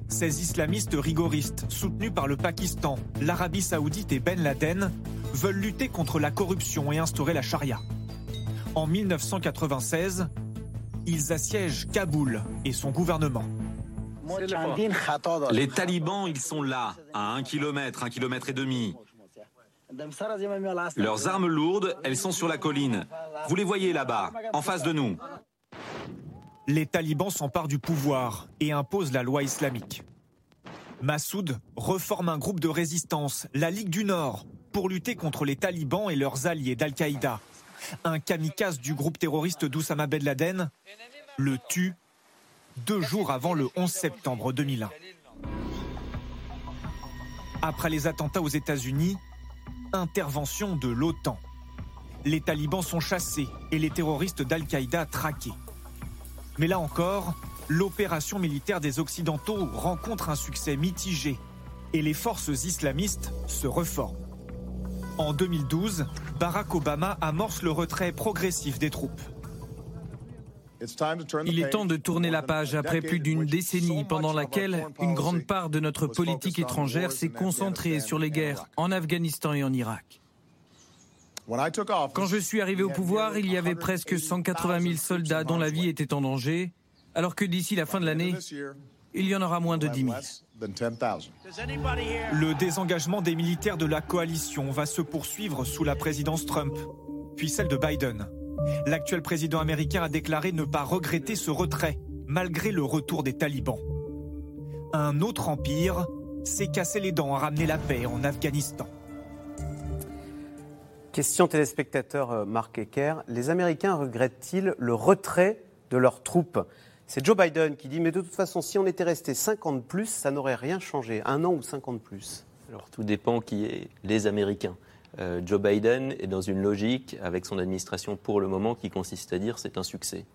Speaker 8: Ces islamistes rigoristes, soutenus par le Pakistan, l'Arabie saoudite et Ben Laden, veulent lutter contre la corruption et instaurer la charia. En 1996, ils assiègent Kaboul et son gouvernement.
Speaker 12: Les talibans, ils sont là, à un kilomètre, un kilomètre et demi. Leurs armes lourdes, elles sont sur la colline. Vous les voyez là-bas, en face de nous.
Speaker 8: Les talibans s'emparent du pouvoir et imposent la loi islamique. Massoud reforme un groupe de résistance, la Ligue du Nord, pour lutter contre les talibans et leurs alliés d'Al-Qaïda. Un kamikaze du groupe terroriste d'Oussama Ben Laden le tue deux jours avant le 11 septembre 2001. Après les attentats aux États-Unis, intervention de l'OTAN. Les talibans sont chassés et les terroristes d'Al-Qaïda traqués. Mais là encore, l'opération militaire des Occidentaux rencontre un succès mitigé et les forces islamistes se reforment. En 2012, Barack Obama amorce le retrait progressif des troupes.
Speaker 10: Il est temps de tourner la page après plus d'une décennie pendant laquelle une grande part de notre politique étrangère s'est concentrée sur les guerres en Afghanistan et en Irak. Quand je suis arrivé au pouvoir, il y avait presque 180 000 soldats dont la vie était en danger, alors que d'ici la fin de l'année, il y en aura moins de 10 000.
Speaker 8: Le désengagement des militaires de la coalition va se poursuivre sous la présidence Trump, puis celle de Biden. L'actuel président américain a déclaré ne pas regretter ce retrait, malgré le retour des talibans. Un autre empire s'est cassé les dents à ramener la paix en Afghanistan.
Speaker 2: Question téléspectateur euh, Marc Ecker. Les Américains regrettent-ils le retrait de leurs troupes? C'est Joe Biden qui dit Mais de toute façon, si on était resté 50 plus, ça n'aurait rien changé. Un an ou 50 plus?
Speaker 6: Alors tout dépend qui est les Américains. Joe Biden est dans une logique avec son administration pour le moment qui consiste à dire c'est un succès.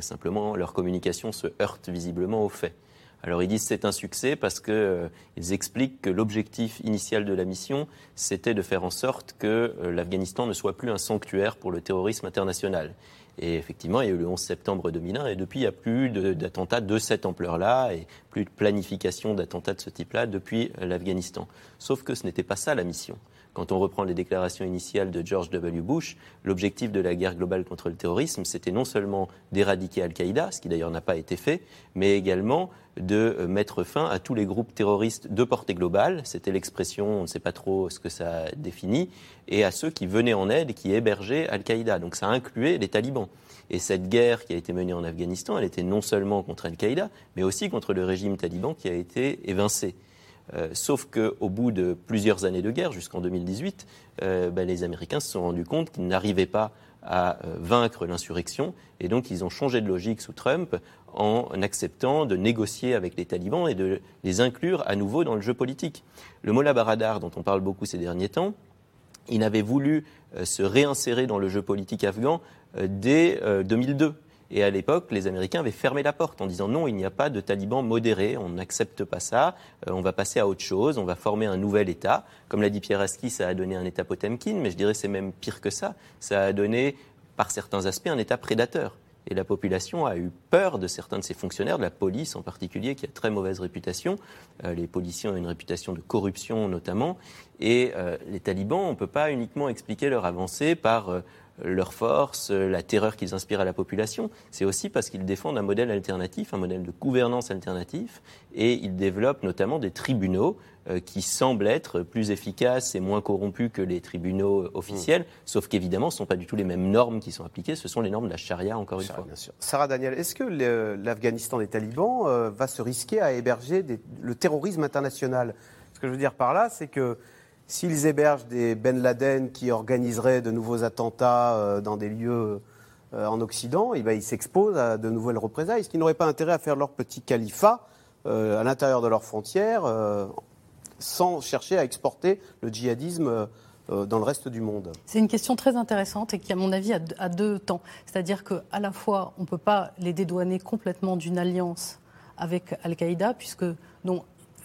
Speaker 6: simplement, leur communication se heurte visiblement aux faits. Alors ils disent c'est un succès parce qu'ils euh, expliquent que l'objectif initial de la mission, c'était de faire en sorte que euh, l'Afghanistan ne soit plus un sanctuaire pour le terrorisme international. Et effectivement, il y a eu le 11 septembre 2001 et depuis, il n'y a plus d'attentats de, cette ampleur-là et plus de planification d'attentats de ce type-là depuis euh, l'Afghanistan. Sauf que ce n'était pas ça la mission. Quand on reprend les déclarations initiales de George W. Bush, l'objectif de la guerre globale contre le terrorisme, c'était non seulement d'éradiquer Al-Qaïda, ce qui d'ailleurs n'a pas été fait, mais également de euh, mettre fin à tous les groupes terroristes de portée globale, c'était l'expression, on ne sait pas trop ce que ça définit, et à ceux qui venaient en aide et qui hébergeaient Al-Qaïda. Donc ça incluait les talibans. Et cette guerre qui a été menée en Afghanistan, elle était non seulement contre Al-Qaïda, mais aussi contre le régime taliban qui a été évincé. Euh, sauf qu'au bout de plusieurs années de guerre, jusqu'en 2018, euh, ben, les Américains se sont rendus compte qu'ils n'arrivaient pas à euh, vaincre l'insurrection, et donc ils ont changé de logique sous Trump en acceptant de négocier avec les talibans et de les inclure à nouveau dans le jeu politique. Le Mollah Baradar, dont on parle beaucoup ces derniers temps, il avait voulu se réinsérer dans le jeu politique afghan dès 2002. Et à l'époque, les Américains avaient fermé la porte en disant non, il n'y a pas de talibans modérés, on n'accepte pas ça, euh, on va passer à autre chose, on va former un nouvel État. Comme l'a dit Pierre Aski, ça a donné un État Potemkin, mais je dirais c'est même pire que ça. Ça a donné, par certains aspects, un État prédateur. Et la population a eu peur de certains de ses fonctionnaires, de la police en particulier, qui a très mauvaise réputation. Euh, les policiers ont une réputation de corruption notamment. Et euh, les talibans, on ne peut pas uniquement expliquer leur avancée par leur force, la terreur qu'ils inspirent à la population, c'est aussi parce qu'ils défendent un modèle alternatif, un modèle de gouvernance alternatif, et ils développent notamment des tribunaux euh, qui semblent être plus efficaces et moins corrompus que les tribunaux officiels, hmm. sauf qu'évidemment, ce ne sont pas du tout les mêmes normes qui sont appliquées, ce sont les normes de la charia, encore une fois.
Speaker 2: Sarah Daniel, est-ce que l'Afghanistan des talibans euh, va se risquer à héberger le terrorisme international? Ce que je veux dire par là, c'est que S'ils hébergent des Ben Laden qui organiseraient de nouveaux attentats euh, dans des lieux euh, en Occident, eh ben, ils s'exposent à de nouvelles représailles. Est-ce qu'ils n'auraient pas intérêt à faire leur petit califat euh, à l'intérieur de leurs frontières sans chercher à exporter le djihadisme dans le reste du monde
Speaker 5: C'est une question très intéressante et qui, à mon avis, a deux temps. C'est-à-dire qu'à la fois, on ne peut pas les dédouaner complètement d'une alliance avec Al-Qaïda, puisque donc,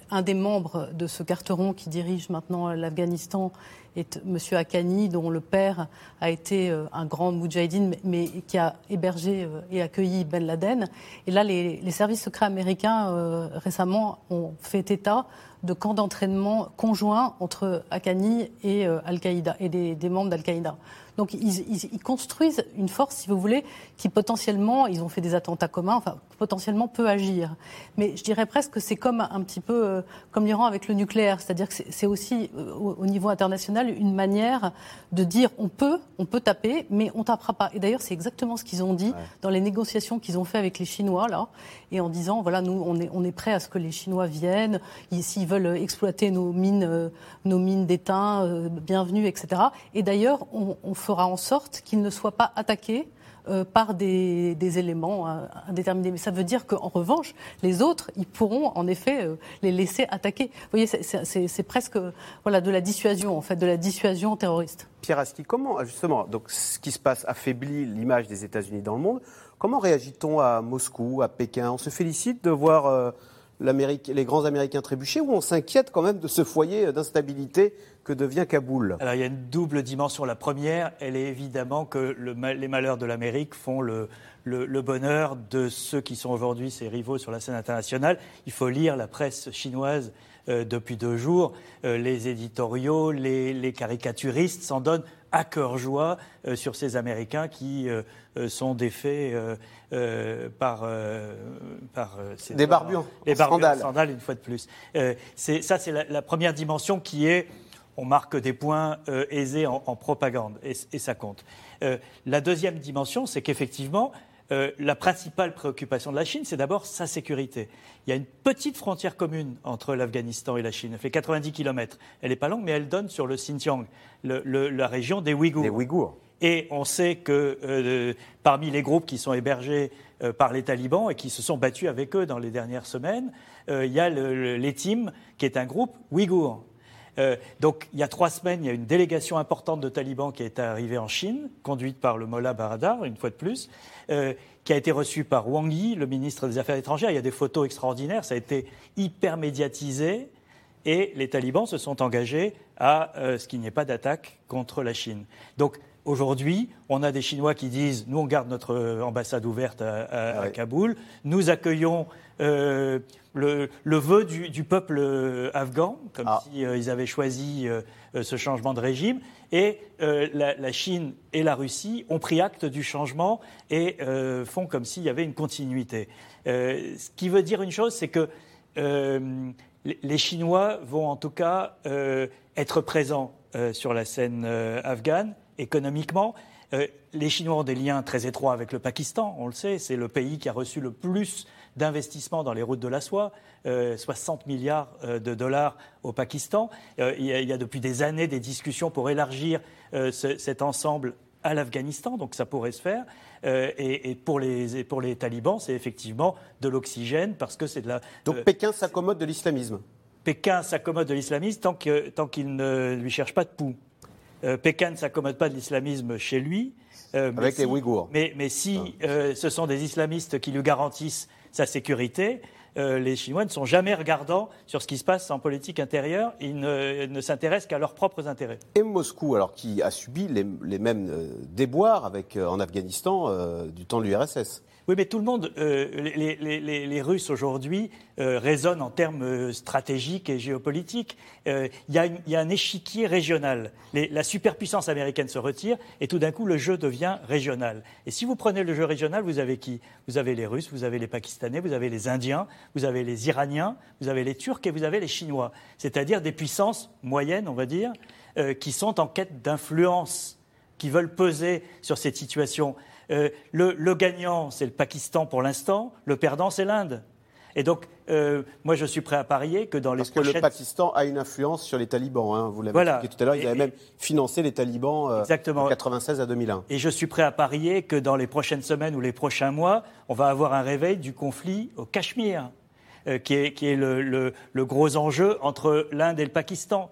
Speaker 5: un des membres de ce carteron qui dirige maintenant l'Afghanistan est M. Akani, dont le père a été euh, un grand moudjahidine, mais qui a hébergé euh, et accueilli Ben Laden. Et là, les, services secrets américains euh, récemment ont fait état de camps d'entraînement conjoints entre Akani et Al-Qaïda et des membres d'Al-Qaïda. Donc ils, construisent une force, si vous voulez, qui potentiellement, ils ont fait des attentats communs, enfin potentiellement peut agir. Mais je dirais presque que c'est comme un petit peu euh, comme l'Iran avec le nucléaire, c'est-à-dire que c'est aussi euh, au, niveau international une manière de dire on peut, on peut taper, mais on tapera pas. Et d'ailleurs c'est exactement ce qu'ils ont dit dans les négociations qu'ils ont fait avec les Chinois là, et en disant voilà nous on est on est prêt à ce que les Chinois viennent, s'ils veulent exploiter nos mines, euh, nos mines d'étain, bienvenue, etc. Et d'ailleurs on, on fera en sorte qu'ils ne soient pas attaqués euh, par des, éléments euh, indéterminés. Mais ça veut dire qu'en revanche, les autres, ils pourront en effet euh, les laisser attaquer. Vous voyez, c'est presque voilà, de la dissuasion, en fait, de la dissuasion terroriste.
Speaker 2: Pierre Aski, comment, justement, donc, ce qui se passe affaiblit l'image des États-Unis dans le monde. Comment réagit-on à Moscou, à Pékin? On se félicite de voir les grands Américains trébucher ou on s'inquiète quand même de ce foyer d'instabilité que devient Kaboul?
Speaker 3: Alors il y a une double dimension. La première, elle est évidemment que les malheurs de l'Amérique font le, bonheur de ceux qui sont aujourd'hui ses rivaux sur la scène internationale. Il faut lire la presse chinoise euh, depuis deux jours. Euh, les éditoriaux, les, caricaturistes s'en donnent à cœur joie euh, sur ces Américains qui sont défaits par,
Speaker 2: par des barbuons,
Speaker 3: les barbuons sandales. une fois de plus. ça, c'est la, première dimension qui est on marque des points euh, aisés en, propagande, et, ça compte. Euh, la deuxième dimension, c'est qu'effectivement, euh, la principale préoccupation de la Chine, c'est d'abord sa sécurité. Il y a une petite frontière commune entre l'Afghanistan et la Chine. Elle fait 90 km. Elle n'est pas longue, mais elle donne sur le Xinjiang, la région des Ouïghours.
Speaker 2: Des Ouïghours.
Speaker 3: Et on sait que parmi les groupes qui sont hébergés par les talibans et qui se sont battus avec eux dans les dernières semaines, il y a l'ETIM, qui est un groupe ouïghour. Donc, il y a trois semaines, il y a une délégation importante de talibans qui est arrivée en Chine, conduite par le Mollah Baradar, une fois de plus, qui a été reçue par Wang Yi, le ministre des Affaires étrangères. Il y a des photos extraordinaires, ça a été hyper médiatisé et les talibans se sont engagés à ce qu'il n'y ait pas d'attaque contre la Chine. Donc Aujourd'hui, on a des Chinois qui disent nous, on garde notre euh, ambassade ouverte à, ah Kaboul, nous accueillons euh, le, vœu du, peuple euh, afghan, comme ah. s'ils avaient choisi ce changement de régime. Et la, Chine et la Russie ont pris acte du changement et font comme s'il y avait une continuité. ce qui veut dire une chose, c'est que les Chinois vont en tout cas être présents sur la scène afghane économiquement. Euh, les Chinois ont des liens très étroits avec le Pakistan, on le sait, c'est le pays qui a reçu le plus d'investissements dans les routes de la soie, 60 euh, milliards euh, de dollars au Pakistan. Il y, a, depuis des années des discussions pour élargir cet ensemble à l'Afghanistan, donc ça pourrait se faire. Et, pour, les, pour les talibans, c'est effectivement de l'oxygène parce que c'est de la.
Speaker 2: Donc Pékin s'accommode de l'islamisme
Speaker 3: Pékin s'accommode de l'islamisme tant qu'il ne lui cherche pas de poux. Euh, Pékin ne s'accommode pas de l'islamisme chez lui.
Speaker 2: Euh, Avec les Ouïghours.
Speaker 3: Mais, si ah. euh, ce sont des islamistes qui lui garantissent sa sécurité, les Chinois ne sont jamais regardants sur ce qui se passe en politique intérieure. Ils ne, s'intéressent qu'à leurs propres intérêts.
Speaker 2: Et Moscou, alors qui a subi les, mêmes déboires avec, en Afghanistan du temps de l'URSS
Speaker 3: oui, mais tout le monde, euh, les, Russes aujourd'hui euh, raisonnent en termes euh, stratégiques et géopolitiques. Il y, a un échiquier régional. la superpuissance américaine se retire et tout d'un coup, le jeu devient régional. Et si vous prenez le jeu régional, vous avez qui? Vous avez les Russes, vous avez les Pakistanais, vous avez les Indiens, vous avez les Iraniens, vous avez les Turcs et vous avez les Chinois. C'est-à-dire des puissances moyennes, on va dire, qui sont en quête d'influence, qui veulent peser sur cette situation. Euh, le, gagnant, c'est le Pakistan pour l'instant, le perdant, c'est l'Inde. Et donc, euh, moi, je suis prêt à parier que dans les
Speaker 2: Parce que le Pakistan a une influence sur les talibans. Hein, vous l'avez expliqué tout à l'heure. Ils avaient même financé les talibans euh, de 96 à 2001.
Speaker 3: Et je suis prêt à parier que dans les prochaines semaines ou les prochains mois, on va avoir un réveil du conflit au Cachemire, qui est, le, gros enjeu entre l'Inde et le Pakistan.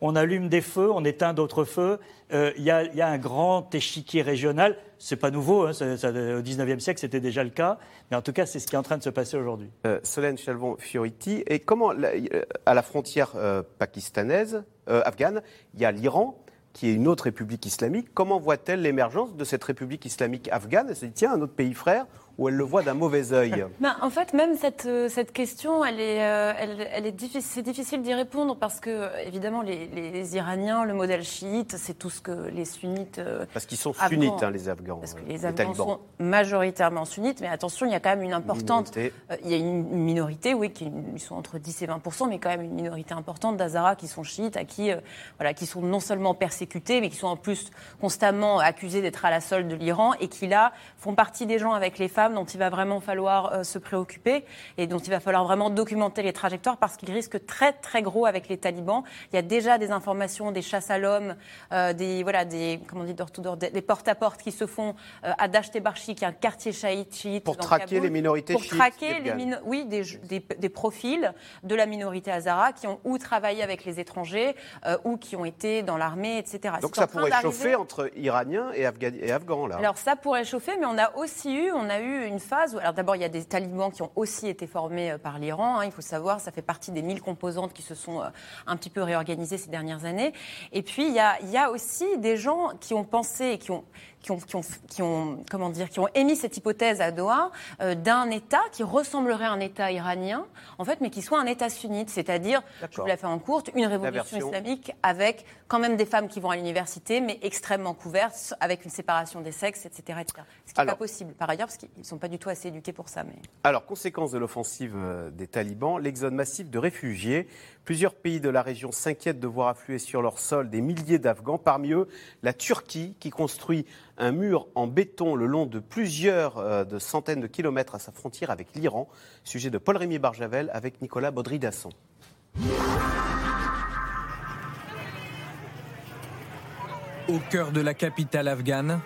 Speaker 3: On allume des feux, on éteint d'autres feux. Il y, a un grand échiquier régional c'est pas nouveau, hein, au 19e siècle c'était déjà le cas, mais en tout cas c'est ce qui est en train de se passer aujourd'hui.
Speaker 2: Euh, Solène Chalvon-Fioriti, et comment, euh, à la frontière euh, pakistanaise, afghane, il y a l'Iran, qui est une autre république islamique. Comment voit-elle l'émergence de cette république islamique afghane? Elle se dit, tiens, un autre pays frère, ou elle le voit d'un mauvais œil
Speaker 4: ben, En fait, même cette, euh, cette question, elle est, euh, elle, elle est difficile, c'est difficile d'y répondre parce que, évidemment, les, les, Iraniens, le modèle chiite, c'est tout ce que les sunnites. Euh,
Speaker 2: parce qu'ils sont sunnites, hein, les Afghans.
Speaker 4: Parce que les Afghans sont majoritairement sunnites, mais attention, il y a quand même une importante. il y a une minorité, oui, qui ils sont entre 10 et 20% mais quand même une minorité importante d'Azara qui sont chiites, à qui, voilà, qui sont non seulement persécutés, mais qui sont en plus constamment accusés d'être à la solde de l'Iran et qui, là, font partie des gens avec les femmes dont il va vraiment falloir euh, se préoccuper et dont il va falloir vraiment documenter les trajectoires parce qu'ils risquent très très gros avec les talibans. Il y a déjà des informations, des chasses à l'homme, euh, des voilà des comment on dit des porte à porte qui se font euh, à Dashte Barchi, qui est un quartier chiite
Speaker 2: pour traquer les minorités
Speaker 4: pour traquer les oui des, des, profils de la minorité Hazara qui ont ou travaillé avec les étrangers ou qui ont été dans l'armée, etc.
Speaker 2: Donc ça pourrait chauffer entre Iraniens et, et Afghans là.
Speaker 4: Alors ça pourrait chauffer, mais on a aussi eu on a eu une phase où, alors d'abord, il y a des talibans qui ont aussi été formés euh, par l'Iran. Hein, il faut savoir, ça fait partie des mille composantes qui se sont euh, un petit peu réorganisées ces dernières années. Et puis, il y a, il y a aussi des gens qui ont pensé et qui ont, qui ont, qui ont, comment dire, qui ont émis cette hypothèse à Doha euh, d'un État qui ressemblerait à un État iranien, en fait, mais qui soit un État sunnite, c'est-à-dire, je vous la fais en courte, une révolution islamique avec quand même des femmes qui vont à l'université, mais extrêmement couvertes, avec une séparation des sexes, etc. etc. Ce qui n'est pas possible, par ailleurs, parce qu'ils ne sont pas du tout assez éduqués pour ça. Mais...
Speaker 2: Alors, conséquence de l'offensive euh, des talibans, l'exode massif de réfugiés. Plusieurs pays de la région s'inquiètent de voir affluer sur leur sol des milliers d'Afghans, parmi eux la Turquie, qui construit un mur en béton le long de plusieurs euh, centaines de kilomètres à sa frontière avec l'Iran. Sujet de Paul-Rémy Barjavel avec Nicolas Baudry-Dasson.
Speaker 10: Au cœur de la capitale afghane,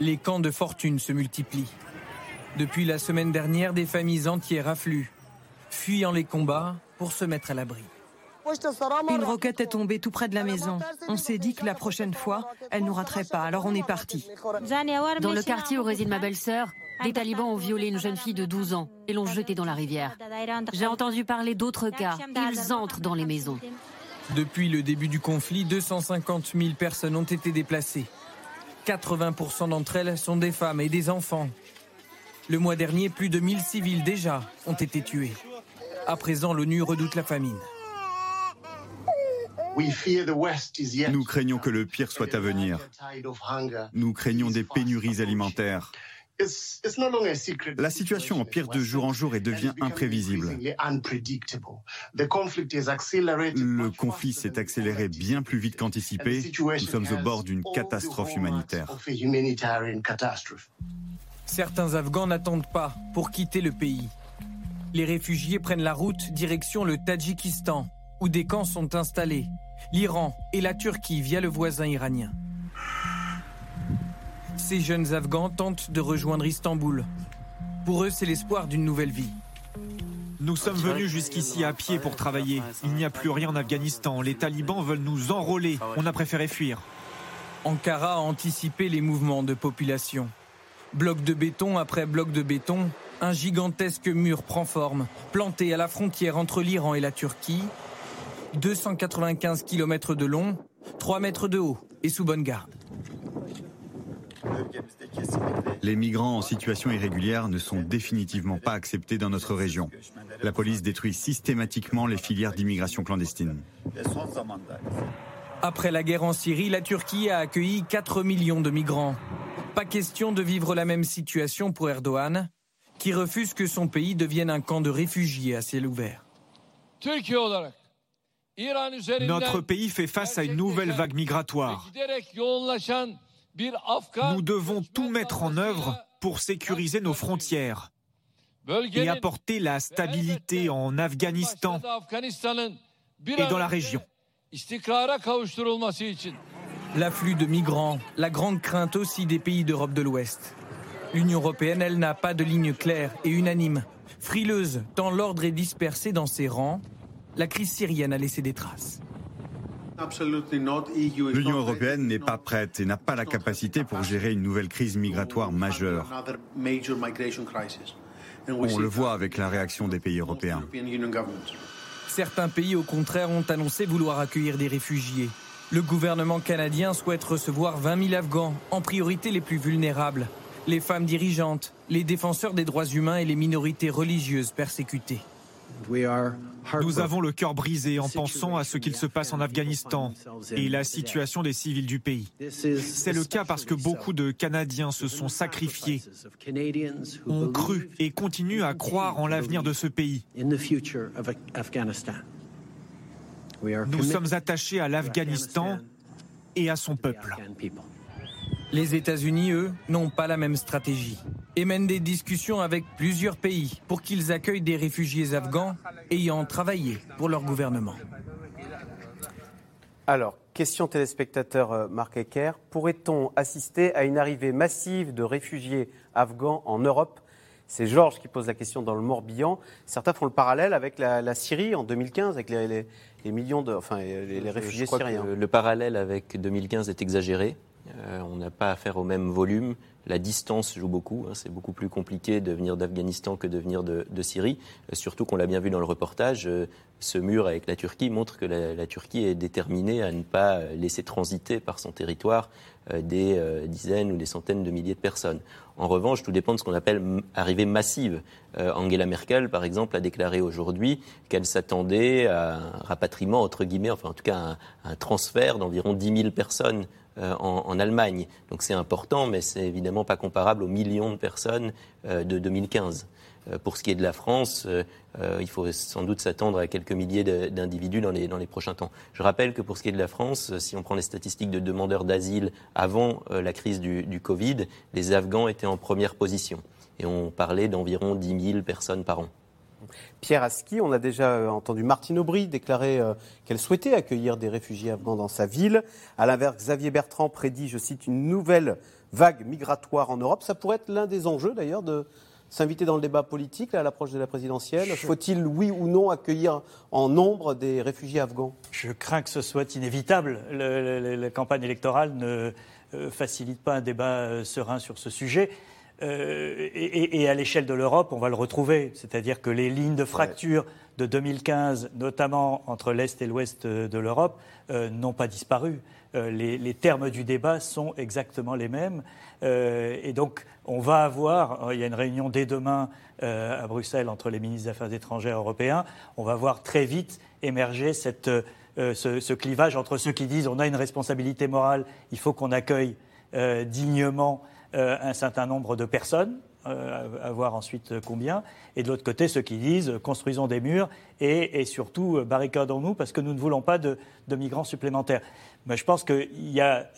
Speaker 10: les camps de fortune se multiplient. Depuis la semaine dernière, des familles entières affluent, fuyant les combats pour se mettre à l'abri.
Speaker 9: Une roquette est tombée tout près de la maison. On s'est dit que la prochaine fois, elle nous raterait pas, alors on est parti.
Speaker 7: Dans le quartier où réside ma belle-sœur, les talibans ont violé une jeune fille de 12 ans et l'ont jetée dans la rivière. J'ai entendu parler d'autres cas. Ils entrent dans les maisons.
Speaker 10: Depuis le début du conflit, 250 000 personnes ont été déplacées. 80% d'entre elles sont des femmes et des enfants. Le mois dernier, plus de 1000 civils déjà ont été tués. À présent, l'ONU redoute la famine.
Speaker 11: Nous craignons que le pire soit à venir. Nous craignons des pénuries alimentaires. La situation empire de jour en jour et devient imprévisible. Le conflit s'est accéléré bien plus vite qu'anticipé. Nous sommes au bord d'une catastrophe humanitaire.
Speaker 10: Certains Afghans n'attendent pas pour quitter le pays. Les réfugiés prennent la route direction le Tadjikistan, où des camps sont installés, l'Iran et la Turquie via le voisin iranien. Ces jeunes Afghans tentent de rejoindre Istanbul. Pour eux, c'est l'espoir d'une nouvelle vie.
Speaker 8: Nous sommes venus jusqu'ici à pied pour travailler. Il n'y a plus rien en Afghanistan. Les talibans veulent nous enrôler. On a préféré fuir.
Speaker 10: Ankara a anticipé les mouvements de population. Bloc de béton après bloc de béton, un gigantesque mur prend forme, planté à la frontière entre l'Iran et la Turquie. 295 km de long, 3 mètres de haut et sous bonne garde.
Speaker 11: Les migrants en situation irrégulière ne sont définitivement pas acceptés dans notre région. La police détruit systématiquement les filières d'immigration clandestine.
Speaker 10: Après la guerre en Syrie, la Turquie a accueilli 4 millions de migrants. Pas question de vivre la même situation pour Erdogan, qui refuse que son pays devienne un camp de réfugiés à ciel ouvert.
Speaker 8: Notre pays fait face à une nouvelle vague migratoire. Nous devons tout mettre en œuvre pour sécuriser nos frontières et apporter la stabilité en Afghanistan et dans la région.
Speaker 10: L'afflux de migrants, la grande crainte aussi des pays d'Europe de l'Ouest. L'Union européenne, elle, n'a pas de ligne claire et unanime. Frileuse, tant l'ordre est dispersé dans ses rangs, la crise syrienne a laissé des traces.
Speaker 11: L'Union européenne n'est pas prête et n'a pas la capacité pour gérer une nouvelle crise migratoire majeure. On le voit avec la réaction des pays européens.
Speaker 10: Certains pays, au contraire, ont annoncé vouloir accueillir des réfugiés. Le gouvernement canadien souhaite recevoir 20 000 Afghans, en priorité les plus vulnérables, les femmes dirigeantes, les défenseurs des droits humains et les minorités religieuses persécutées.
Speaker 8: Nous avons le cœur brisé en pensant à ce qu'il se passe en Afghanistan et la situation des civils du pays. C'est le cas parce que beaucoup de Canadiens se sont sacrifiés, ont cru et continuent à croire en l'avenir de ce pays. Nous sommes attachés à l'Afghanistan et à son peuple.
Speaker 10: Les États-Unis, eux, n'ont pas la même stratégie et mènent des discussions avec plusieurs pays pour qu'ils accueillent des réfugiés afghans ayant travaillé pour leur gouvernement.
Speaker 2: Alors, question téléspectateur euh, Marc Ecker. Pourrait-on assister à une arrivée massive de réfugiés afghans en Europe? C'est Georges qui pose la question dans le Morbihan. Certains font le parallèle avec la, Syrie en 2015, avec les, millions de, enfin, les, réfugiés syriens.
Speaker 6: le parallèle avec 2015 est exagéré. Euh, on n'a pas affaire au même volume. La distance joue beaucoup. Hein. C'est beaucoup plus compliqué de venir d'Afghanistan que de venir de, Syrie. Euh, surtout qu'on l'a bien vu dans le reportage, euh, ce mur avec la Turquie montre que la, Turquie est déterminée à ne pas laisser transiter par son territoire des dizaines ou des centaines de milliers de personnes. En revanche, tout dépend de ce qu'on appelle arrivée massive. Angela Merkel, par exemple, a déclaré aujourd'hui qu'elle s'attendait à un rapatriement, entre guillemets, enfin en tout cas un, un transfert d'environ 10 000 personnes euh, en, Allemagne. Donc c'est important, mais c'est évidemment pas comparable aux millions de personnes euh, de 2015. Euh, pour ce qui est de la France, il faut sans doute s'attendre à quelques milliers d'individus dans les, dans les prochains temps. Je rappelle que pour ce qui est de la France, si on prend les statistiques de demandeurs d'asile avant la crise du, du Covid, les Afghans étaient en première position. Et on parlait d'environ 10 000 personnes par an.
Speaker 2: Pierre Aski, on a déjà euh, entendu Martine Aubry déclarer euh, qu'elle souhaitait accueillir des réfugiés afghans dans sa ville. À l'inverse, Xavier Bertrand prédit, je cite, une nouvelle vague migratoire en Europe. Ça pourrait être l'un des enjeux d'ailleurs de, s'inviter dans le débat politique à l'approche de la présidentielle Faut-il, oui ou non, accueillir en nombre des réfugiés afghans?
Speaker 3: Je crains que ce soit inévitable. la campagne électorale ne euh, facilite pas un débat serein sur ce sujet. Euh, et, à l'échelle de l'Europe, on va le retrouver. C'est-à-dire que les lignes de fracture de 2015, notamment entre l'Est et l'Ouest de l'Europe, n'ont pas disparu. les, termes du débat sont exactement les mêmes. et donc, on va avoir, il y a une réunion dès demain à Bruxelles entre les ministres des Affaires étrangères européens, on va voir très vite émerger cette euh, ce, clivage entre ceux qui disent on a une responsabilité morale, il faut qu'on accueille euh, dignement euh, un certain nombre de personnes, à voir ensuite combien, et de l'autre côté ceux qui disent construisons des murs et, surtout barricadons-nous parce que nous ne voulons pas de, migrants supplémentaires. Mais je pense qu'il y a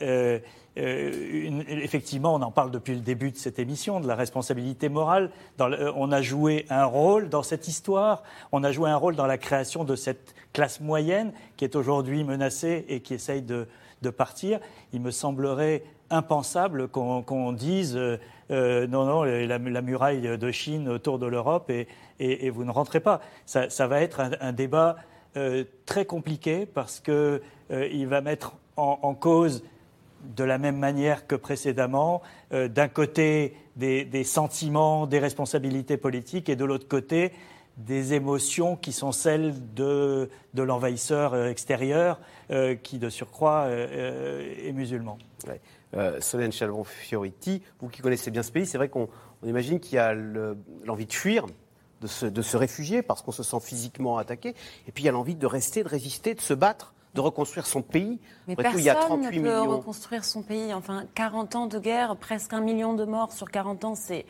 Speaker 3: effectivement, on en parle depuis le début de cette émission, de la responsabilité morale. on a joué un rôle dans cette histoire, on a joué un rôle dans la création de cette classe moyenne qui est aujourd'hui menacée et qui essaye de, partir, il me semblerait impensable qu'on dise euh, euh, non, non, la, muraille de Chine autour de l'Europe et, vous ne rentrez pas. Ça, va être un, débat euh, très compliqué parce qu'il va mettre en, cause de la même manière que précédemment, d'un côté des, sentiments, des responsabilités politiques et de l'autre côté des émotions qui sont celles de, l'envahisseur extérieur, qui de surcroît est musulman.
Speaker 2: Solène Chalvon-Fioriti, vous qui connaissez bien ce pays, c'est vrai qu'on imagine qu'il y a l'envie de fuir, de se, de se réfugier parce qu'on se sent physiquement attaqué, et puis il y a l'envie de rester, de résister, de se battre de reconstruire son pays.
Speaker 4: Mais personne il y a 38 ne peut reconstruire son pays. Enfin, 40 ans de guerre, presque un million de morts sur 40 ans, c'est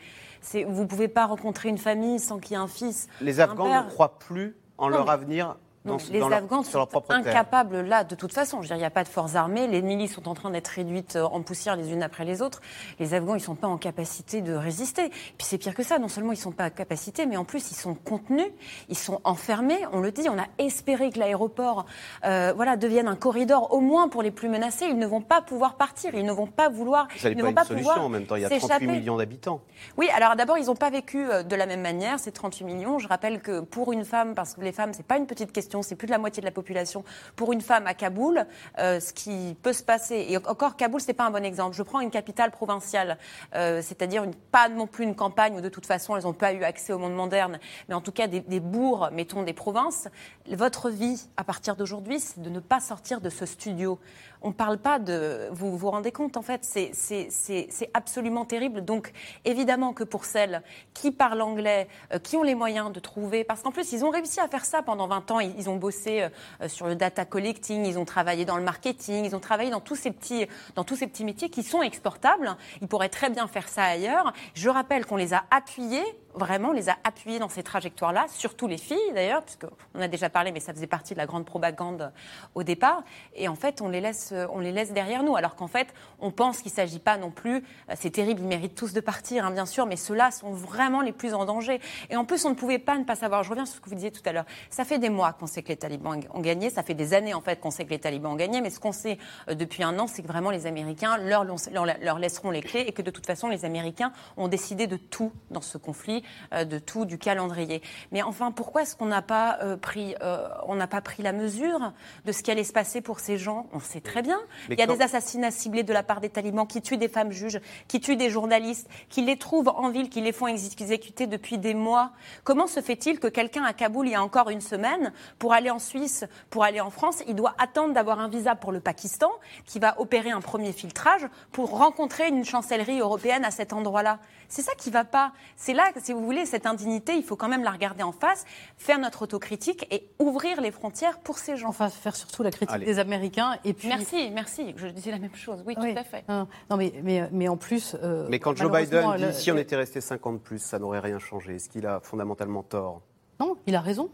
Speaker 4: vous ne pouvez pas rencontrer une famille sans qu'il y ait un fils.
Speaker 2: Les Afghans ne croient plus en leur avenir
Speaker 4: les Afghans sont incapables là, de toute façon. il n'y a pas de forces armées. Les milices sont en train d'être réduites euh, en poussière les unes après les autres. Les Afghans, ils ne sont pas en capacité de résister. Puis c'est pire que ça. Non seulement ils ne sont pas en capacité, mais en plus ils sont contenus, ils sont enfermés. On le dit. On a espéré que l'aéroport, euh, voilà, devienne un corridor au moins pour les plus menacés. Ils ne vont pas pouvoir partir. Ils ne vont pas vouloir.
Speaker 2: Vous n'avez pas, une solution en même temps. Il y a 38 millions d'habitants.
Speaker 4: Oui. Alors d'abord, ils n'ont pas vécu euh, de la même manière ces 38 millions. Je rappelle que pour une femme, parce que les femmes, c'est pas une petite question c'est plus de la moitié de la population. Pour une femme à Kaboul, euh, ce qui peut se passer, et encore Kaboul, c'est pas un bon exemple. Je prends une capitale provinciale, euh, c'est-à-dire pas non plus une campagne où de toute façon elles n'ont pas eu accès au monde moderne, mais en tout cas des, des bourgs, mettons des provinces. Votre vie, à partir d'aujourd'hui, c'est de ne pas sortir de ce studio on ne parle pas de... Vous vous rendez compte, en fait, c'est absolument terrible. Donc, évidemment que pour celles qui parlent anglais, euh, qui ont les moyens de trouver... Parce qu'en plus, ils ont réussi à faire ça pendant 20 ans. Ils, ont bossé euh, sur le data collecting, ils ont travaillé dans le marketing, ils ont travaillé dans tous ces petits, dans tous ces petits métiers qui sont exportables. Ils pourraient très bien faire ça ailleurs. Je rappelle qu'on les a appuyés vraiment, les a appuyés dans ces trajectoires-là, surtout les filles d'ailleurs, puisqu'on a déjà parlé, mais ça faisait partie de la grande propagande au départ. Et en fait, on les laisse, on les laisse derrière nous, alors qu'en fait, on pense qu'il ne s'agit pas non plus, euh, c'est terrible, ils méritent tous de partir, hein, bien sûr, mais ceux-là sont vraiment les plus en danger. Et en plus, on ne pouvait pas ne pas savoir, je reviens sur ce que vous disiez tout à l'heure, ça fait des mois qu'on sait que les talibans ont gagné, ça fait des années en fait qu'on sait que les talibans ont gagné, mais ce qu'on sait euh, depuis un an, c'est que vraiment les Américains leur laisseront les clés et que de toute façon, les Américains ont décidé de tout dans ce conflit euh, de tout du calendrier. Mais enfin, pourquoi est-ce qu'on n'a pas euh, pris, euh, on n'a pas pris la mesure de ce qui allait se passer pour ces gens? On sait très bien. Il y a des assassinats ciblés de la part des talibans qui tuent des femmes juges, qui tuent des journalistes, qui les trouvent en ville, qui les font exécuter depuis des mois. Comment se fait-il que quelqu'un à Kaboul, il y a encore une semaine, pour aller en Suisse, pour aller en France, il doit attendre d'avoir un visa pour le Pakistan, qui va opérer un premier filtrage pour rencontrer une chancellerie européenne à cet endroit-là? C'est ça qui ne va pas. C'est là, si vous voulez, cette indignité, il faut quand même la regarder en face, faire notre autocritique et ouvrir les frontières pour ces gens.
Speaker 5: Enfin, faire surtout la critique des Américains. Et puis...
Speaker 4: Merci, merci. Je disais la même chose. Oui, tout à fait.
Speaker 5: Non, mais, mais, mais, en plus.
Speaker 2: Euh, mais quand Joe Biden dit si on était resté 50 plus, ça n'aurait rien changé, est-ce qu'il a fondamentalement tort?
Speaker 5: Non, il a raison.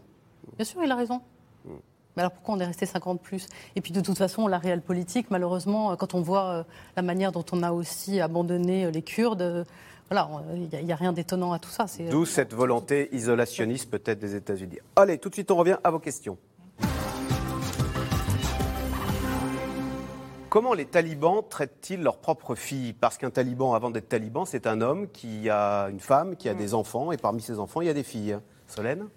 Speaker 5: Bien sûr, il a raison. Mais alors pourquoi on est resté 50 plus? Et puis de toute façon, la réelle politique, malheureusement, quand on voit euh, la manière dont on a aussi abandonné euh, les Kurdes, voilà, il n'y a, rien d'étonnant à tout ça.
Speaker 2: D'où cette volonté isolationniste peut-être des États-Unis. Allez, tout de suite, on revient à vos questions. Comment les talibans traitent-ils leurs propres filles? Parce qu'un taliban, avant d'être taliban, c'est un homme qui a une femme, qui a
Speaker 4: Mm.
Speaker 2: des enfants, et parmi ses enfants, il y a des filles. Solène?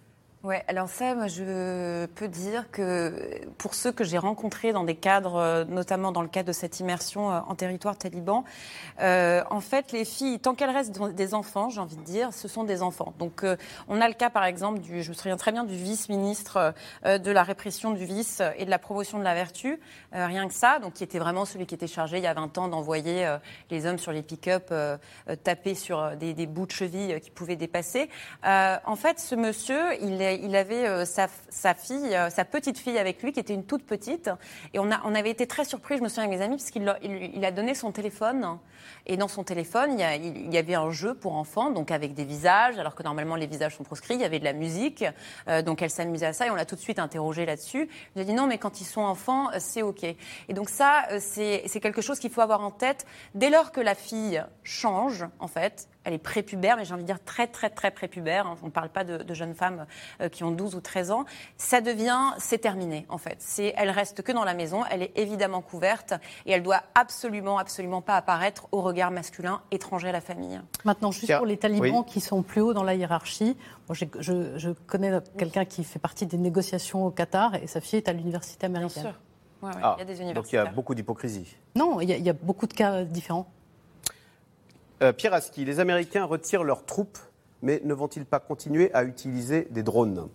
Speaker 4: Ouais, alors ça, moi, je peux dire que pour ceux que j'ai rencontrés dans des cadres, euh, notamment dans le cadre de cette immersion euh, en territoire taliban, euh, en fait, les filles, tant qu'elles restent des enfants, j'ai envie de dire, ce sont des enfants. Donc, on a le cas, par exemple, du, je me souviens très bien du vice-ministre de la répression du vice et de la promotion de la vertu, rien que ça, donc qui était vraiment celui qui était chargé il y a 20 ans d'envoyer les hommes sur les pick-up taper sur des, des bouts de cheville qui pouvaient dépasser. En fait, ce monsieur, il, est- il avait euh, sa, fille, euh, sa petite fille avec lui, qui était une toute petite. Et on, a, avait été très surpris, je me souviens avec mes amis, parce qu'il leur- il, a donné son téléphone. Et dans son téléphone, il y, a- avait un jeu pour enfants, donc avec des visages, alors que normalement les visages sont proscrits. Il y avait de la musique, euh, donc elle s'amusait à ça. Et on l'a tout de suite interrogé là-dessus. Il a dit non, mais quand ils sont enfants, c'est OK. Et donc ça, c'est quelque chose qu'il faut avoir en tête. Dès lors que la fille change, en fait, elle est prépubère, mais j'ai envie de dire très, très, très prépubère. On ne parle pas de, de jeunes femmes euh, qui ont 12 ou 13 ans. Ça devient, c'est terminé, en fait. C'est, elle reste que dans la maison, elle est évidemment couverte et elle doit absolument, absolument pas apparaître au regard masculin étranger à la famille.
Speaker 5: Maintenant, juste pour les talibans
Speaker 2: oui.
Speaker 5: qui sont plus hauts dans la hiérarchie, je, je connais quelqu'un qui fait partie des négociations au Qatar et sa fille est à l'université américaine.
Speaker 4: sûr. Ouais, ouais,
Speaker 2: Ah,
Speaker 4: il y a des
Speaker 2: Donc il y a beaucoup d'hypocrisie.
Speaker 5: Non, il y, a, il y a beaucoup de cas différents.
Speaker 2: Euh, Pierre Aski, les Américains retirent leurs troupes, mais ne vont-ils pas continuer à utiliser des drones?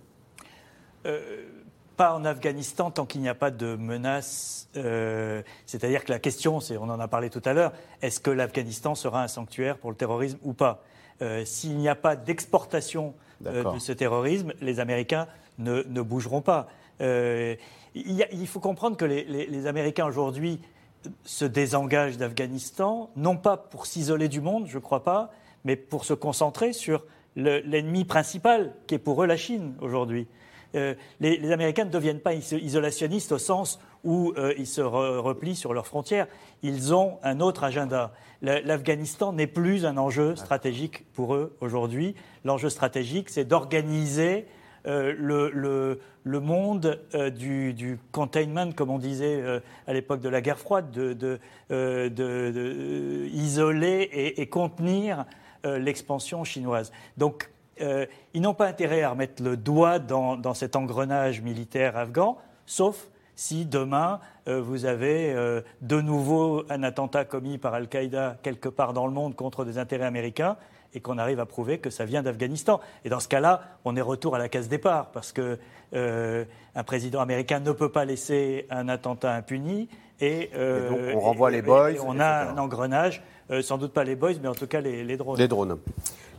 Speaker 3: Pas en Afghanistan tant qu'il n'y a pas de menace. euh, C'est-à-dire que la question, on en a parlé tout à l'heure, est-ce que l'Afghanistan sera un sanctuaire pour le terrorisme ou pas? Euh, S'il n'y a pas d'exportation euh, de ce terrorisme, les Américains ne, ne bougeront pas. Euh, il, y a- il faut comprendre que les, les- les Américains aujourd'hui se désengagent d'Afghanistan, non pas pour s'isoler du monde, je ne crois pas, mais pour se concentrer sur le- l'ennemi principal, qui est pour eux la Chine aujourd'hui. Euh, les, Américains ne deviennent pas iso- isolationnistes au sens où euh, ils se re- replient sur leurs frontières. Ils ont un autre agenda. La- L'Afghanistan n'est plus un enjeu stratégique pour eux aujourd'hui. L'enjeu stratégique, c'est d'organiser euh, le, monde euh, du, containment, comme on disait euh, à l'époque de la guerre froide, de, de, isoler et, contenir l'expansion chinoise. Donc, ils n'ont pas intérêt à remettre le doigt dans, cet engrenage militaire afghan, sauf si demain vous avez de nouveau un attentat commis par Al-Qaïda quelque part dans le monde contre des intérêts américains et qu'on arrive à prouver que ça vient d'Afghanistan. Et dans ce cas-là, on est retour à la case départ parce que euh, un président américain ne peut pas laisser un attentat impuni et, euh,
Speaker 2: Et donc, on renvoie les boys,
Speaker 3: et on a
Speaker 2: etc.
Speaker 3: un engrenage, euh, sans doute pas les boys, mais en tout cas les, les drones.
Speaker 2: Les drones.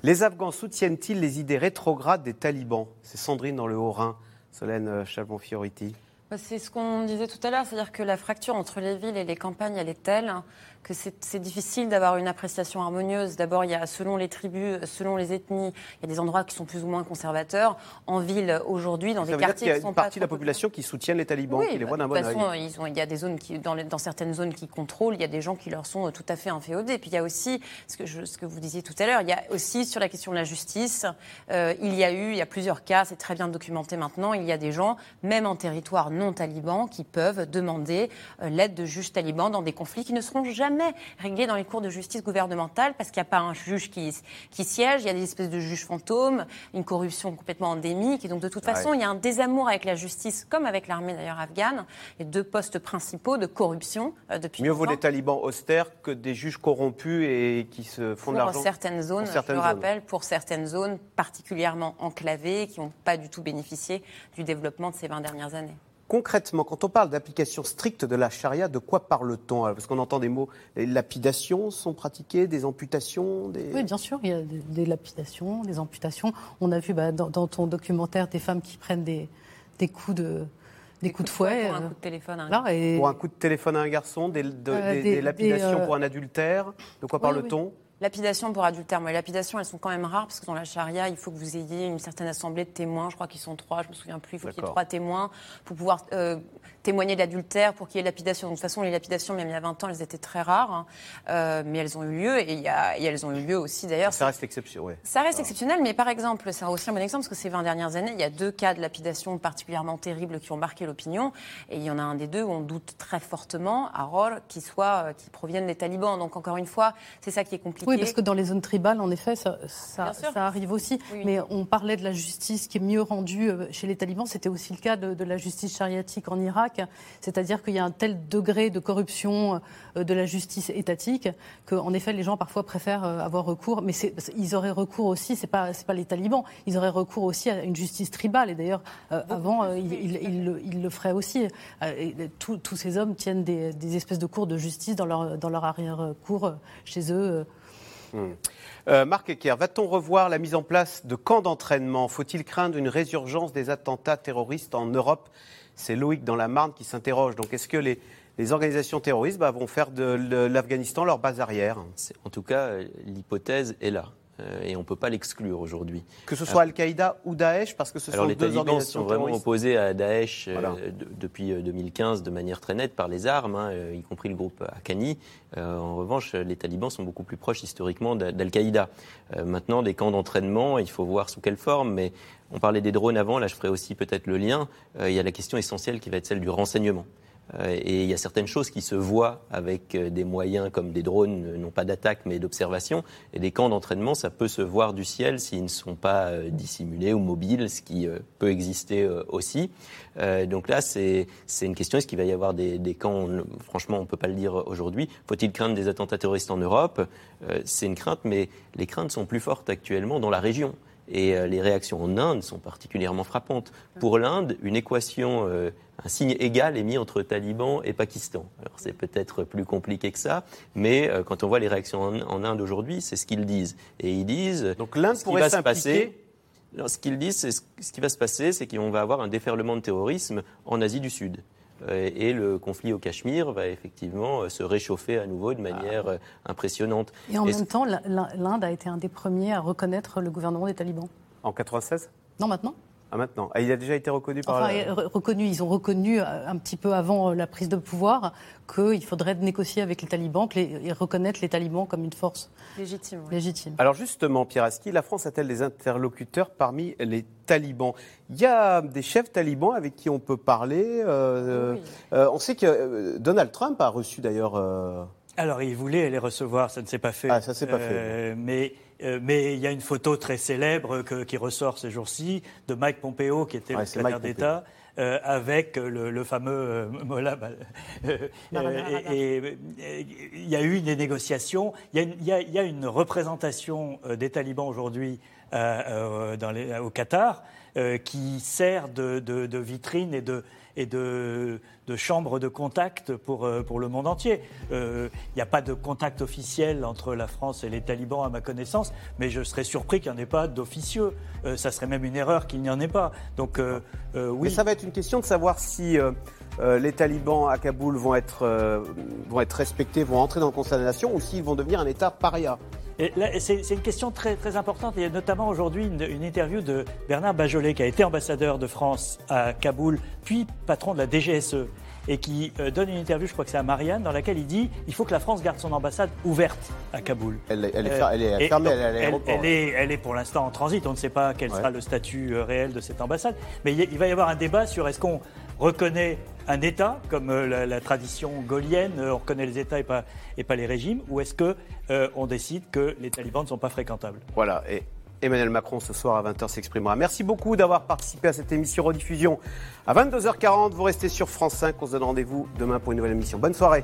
Speaker 2: Les Afghans soutiennent-ils les idées rétrogrades des talibans? C'est Sandrine dans le Haut-Rhin, Solène Chalbon-Fioriti.
Speaker 4: Bah, C'est ce qu'on disait tout à l'heure, c'est-à-dire que la fracture entre les villes et les campagnes, elle est telle que c'est difficile d'avoir une appréciation harmonieuse. D'abord, il y a selon les tribus, selon les ethnies, il y a des endroits qui sont plus ou moins conservateurs. En ville, aujourd'hui, dans
Speaker 2: Ça
Speaker 4: des quartiers
Speaker 2: qu'il y a
Speaker 4: qui
Speaker 2: une
Speaker 4: sont
Speaker 2: partie de la population qui soutiennent les talibans, qui les
Speaker 4: bah,
Speaker 2: voit d'un bon
Speaker 4: façon,
Speaker 2: œil.
Speaker 4: ils ont- il y a des zones qui, dans, les- dans certaines zones qui contrôlent, il y a des gens qui leur sont tout à fait inféodés. Puis il y a aussi ce que, je- ce que vous disiez tout à l'heure, il y a aussi sur la question de la justice, euh, il y a eu, il y a plusieurs cas, c'est très bien documenté maintenant, il y a des gens, même en territoire non taliban, qui peuvent demander euh, l'aide de juges talibans dans des conflits qui ne seront jamais réglés dans les cours de justice gouvernementale parce qu'il n'y a pas un juge qui, qui siège, il y a des espèces de juges fantômes, une corruption complètement endémique. Et donc de toute façon,
Speaker 2: ouais.
Speaker 4: il y a un désamour avec la justice, comme avec l'armée d'ailleurs afghane. Il y a deux postes principaux de corruption euh, depuis
Speaker 2: Mieux vaut des talibans austères que des juges corrompus et qui se font de
Speaker 4: pour
Speaker 2: l'argent.
Speaker 4: certaines zones,
Speaker 2: Pour certaines
Speaker 4: je le
Speaker 2: zones.
Speaker 4: rappelle, pour certaines zones particulièrement enclavées, qui n'ont pas du tout bénéficié du développement de ces 20 dernières années.
Speaker 2: Concrètement, quand on parle d'application stricte de la charia, de quoi parle-t-on Parce qu'on entend des mots, les lapidations sont pratiquées, des amputations, des...
Speaker 5: Oui, bien sûr, il y a des, des lapidations, des amputations. On a vu bah, dans, dans ton documentaire des femmes qui prennent des, des coups de, des, coups de fouet.
Speaker 4: Pour un
Speaker 5: euh,
Speaker 4: coup de téléphone. à un
Speaker 5: voilà, et-
Speaker 2: Pour un coup de téléphone à un garçon, des, de-
Speaker 5: Euh,
Speaker 2: des-
Speaker 5: des-
Speaker 2: des lapidations
Speaker 5: des, euh,
Speaker 2: pour un adultère, de quoi
Speaker 5: oui,
Speaker 2: parle-t-on?
Speaker 4: Lapidation pour adultère. Mais les lapidations, elles sont quand même rares parce que dans la charia, il faut que vous ayez une certaine assemblée de témoins. Je crois qu'ils sont trois, je me souviens plus. Il faut qu'il y ait trois témoins pour pouvoir euh, témoigner de l'adultère, pour qu'il y ait lapidation. de toute façon, les lapidations, même il y a 20 ans, elles étaient très rares. Hein. Euh, mais elles ont eu lieu et, y a, et, elles ont eu lieu aussi d'ailleurs.
Speaker 2: Ça reste exceptionnel, ouais.
Speaker 4: Ça reste exceptionnel, mais par exemple, c'est aussi un bon exemple parce que ces 20 dernières années, il y a deux cas de lapidation particulièrement terribles qui ont marqué l'opinion. Et il y en a un des deux où on doute très fortement, à Ror, qui, soit, euh, qui proviennent des talibans. Donc encore une fois, c'est ça qui est compliqué.
Speaker 5: Oui, parce que dans les zones tribales, en effet, ça, ça, arrive aussi. Mais on parlait de la justice qui est mieux rendue euh, chez les talibans. C'était aussi le cas de, la justice chariatique en Irak. C'est-à-dire qu'il y a un tel degré de corruption euh, de la justice étatique qu'en effet, les gens parfois préfèrent euh, avoir recours. Mais ils auraient recours aussi, c'est pas, pas les talibans, ils auraient recours aussi à une justice tribale. Et d'ailleurs, avant, ils, le, feraient aussi. tous ces hommes tiennent des, des, espèces de cours de justice dans leur, dans leur arrière-cour chez eux.
Speaker 2: Hmm. Euh, Marc Ecker, va-t-on revoir la mise en place de camps d'entraînement? Faut-il craindre une résurgence des attentats terroristes en Europe C'est Loïc dans la Marne qui s'interroge. Donc est-ce que les, organisations terroristes bah, vont faire de l'Afghanistan leur base arrière?
Speaker 6: En tout cas, l'hypothèse est là. Euh, et on ne peut pas l'exclure aujourd'hui.
Speaker 2: Que ce soit Al-Qaïda ou Daesh, parce que ce sont
Speaker 6: les
Speaker 2: deux
Speaker 6: talibans sont vraiment opposés à Daesh euh, depuis 2015 euh, de manière très nette par les armes, hein, y compris le groupe Haqqani. en revanche, les talibans sont beaucoup plus proches historiquement d'Al-Qaïda. maintenant, les camps d'entraînement, il faut voir sous quelle forme, mais on parlait des drones avant, là je ferai aussi peut-être le lien. il y a la question essentielle qui va être celle du renseignement. Euh, et il y a certaines choses qui se voient avec euh, des moyens comme des drones, euh, non pas d'attaque mais d'observation. Et des camps d'entraînement, ça peut se voir du ciel s'ils ne sont pas dissimulés ou mobiles, ce qui peut exister aussi. Donc là, c'est une question, est-ce qu'il va y avoir des, des camps Franchement, on ne peut pas le dire aujourd'hui. Faut-il craindre des attentats terroristes en Europe? C'est une crainte, mais les craintes sont plus fortes actuellement dans la région. Et les réactions en Inde sont particulièrement frappantes. Pour l'Inde, une équation un signe égal est mis entre talibans et Pakistan. Alors c'est peut-être plus compliqué que ça, mais euh, quand on voit les réactions en, Inde aujourd'hui, c'est ce qu'ils disent. Et ils disent.
Speaker 2: Donc l'Inde pourrait se passer.
Speaker 6: ce qu'ils disent, c'est ce qui va se passer, c'est qu'on va avoir un déferlement de terrorisme en Asie du Sud. Euh, et le conflit au Cachemire va effectivement euh, se réchauffer à nouveau de manière impressionnante.
Speaker 5: Et en même temps, l'Inde a été un des premiers à reconnaître le gouvernement des talibans.
Speaker 2: En 96
Speaker 5: Non, maintenant.
Speaker 2: Ah, maintenant. Ah, il a déjà été reconnu par.
Speaker 5: Enfin, reconnu. Ils ont reconnu euh, un petit peu avant euh, la prise de pouvoir qu'il faudrait négocier avec les talibans et reconnaître les talibans comme une force
Speaker 4: légitime.
Speaker 5: légitime.
Speaker 2: Alors justement, Pierre Aski, la France a-t-elle des interlocuteurs parmi les talibans? Il y a des chefs talibans avec qui on peut parler. Euh, on sait que Donald Trump a reçu d'ailleurs.
Speaker 3: Alors, il voulait les recevoir, ça ne s'est pas fait.
Speaker 2: Ah, ça s'est pas fait.
Speaker 3: Mais euh, mais il y a une photo très célèbre qui ressort ces jours-ci de Mike Pompeo, qui était le secrétaire d'État. Euh, avec le, fameux euh, Mola. et il y a eu des négociations. Il y, a une représentation des talibans aujourd'hui au Qatar qui sert de vitrine et de, et de, chambres de contact pour, euh, pour le monde entier. Il euh, n'y a pas de contact officiel entre la France et les talibans à ma connaissance, mais je serais surpris qu'il n'y en ait pas d'officieux. Euh, ça serait même une erreur qu'il n'y en ait pas. Donc oui.
Speaker 2: Mais ça va être une question de savoir si les talibans à Kaboul vont être, vont être respectés, vont entrer dans le Conseil des Nations ou s'ils vont devenir un État paria.
Speaker 3: C'est une question très, très importante. Il y a notamment aujourd'hui une, une, interview de Bernard Bajolet, qui a été ambassadeur de France à Kaboul, puis patron de la DGSE, et qui euh, donne une interview, je crois que c'est à Marianne, dans laquelle il dit il faut que la France garde son ambassade ouverte à Kaboul.
Speaker 2: Elle, est, elle est, euh, fermée, elle,
Speaker 3: est elle, est, elle, est, pour l'instant en transit. On ne sait pas quel sera le statut euh, réel de cette ambassade. Mais il, va y avoir un débat sur est-ce qu'on reconnaît un État, comme la, tradition gaulienne, on reconnaît les États et pas, et pas les régimes, ou est-ce qu'on on décide que les talibans ne sont pas fréquentables?
Speaker 2: Voilà. Et Emmanuel Macron ce soir à 20h s'exprimera. Merci beaucoup d'avoir participé à cette émission rediffusion à 22h40. Vous restez sur France 5. On se donne rendez-vous demain pour une nouvelle émission. Bonne soirée.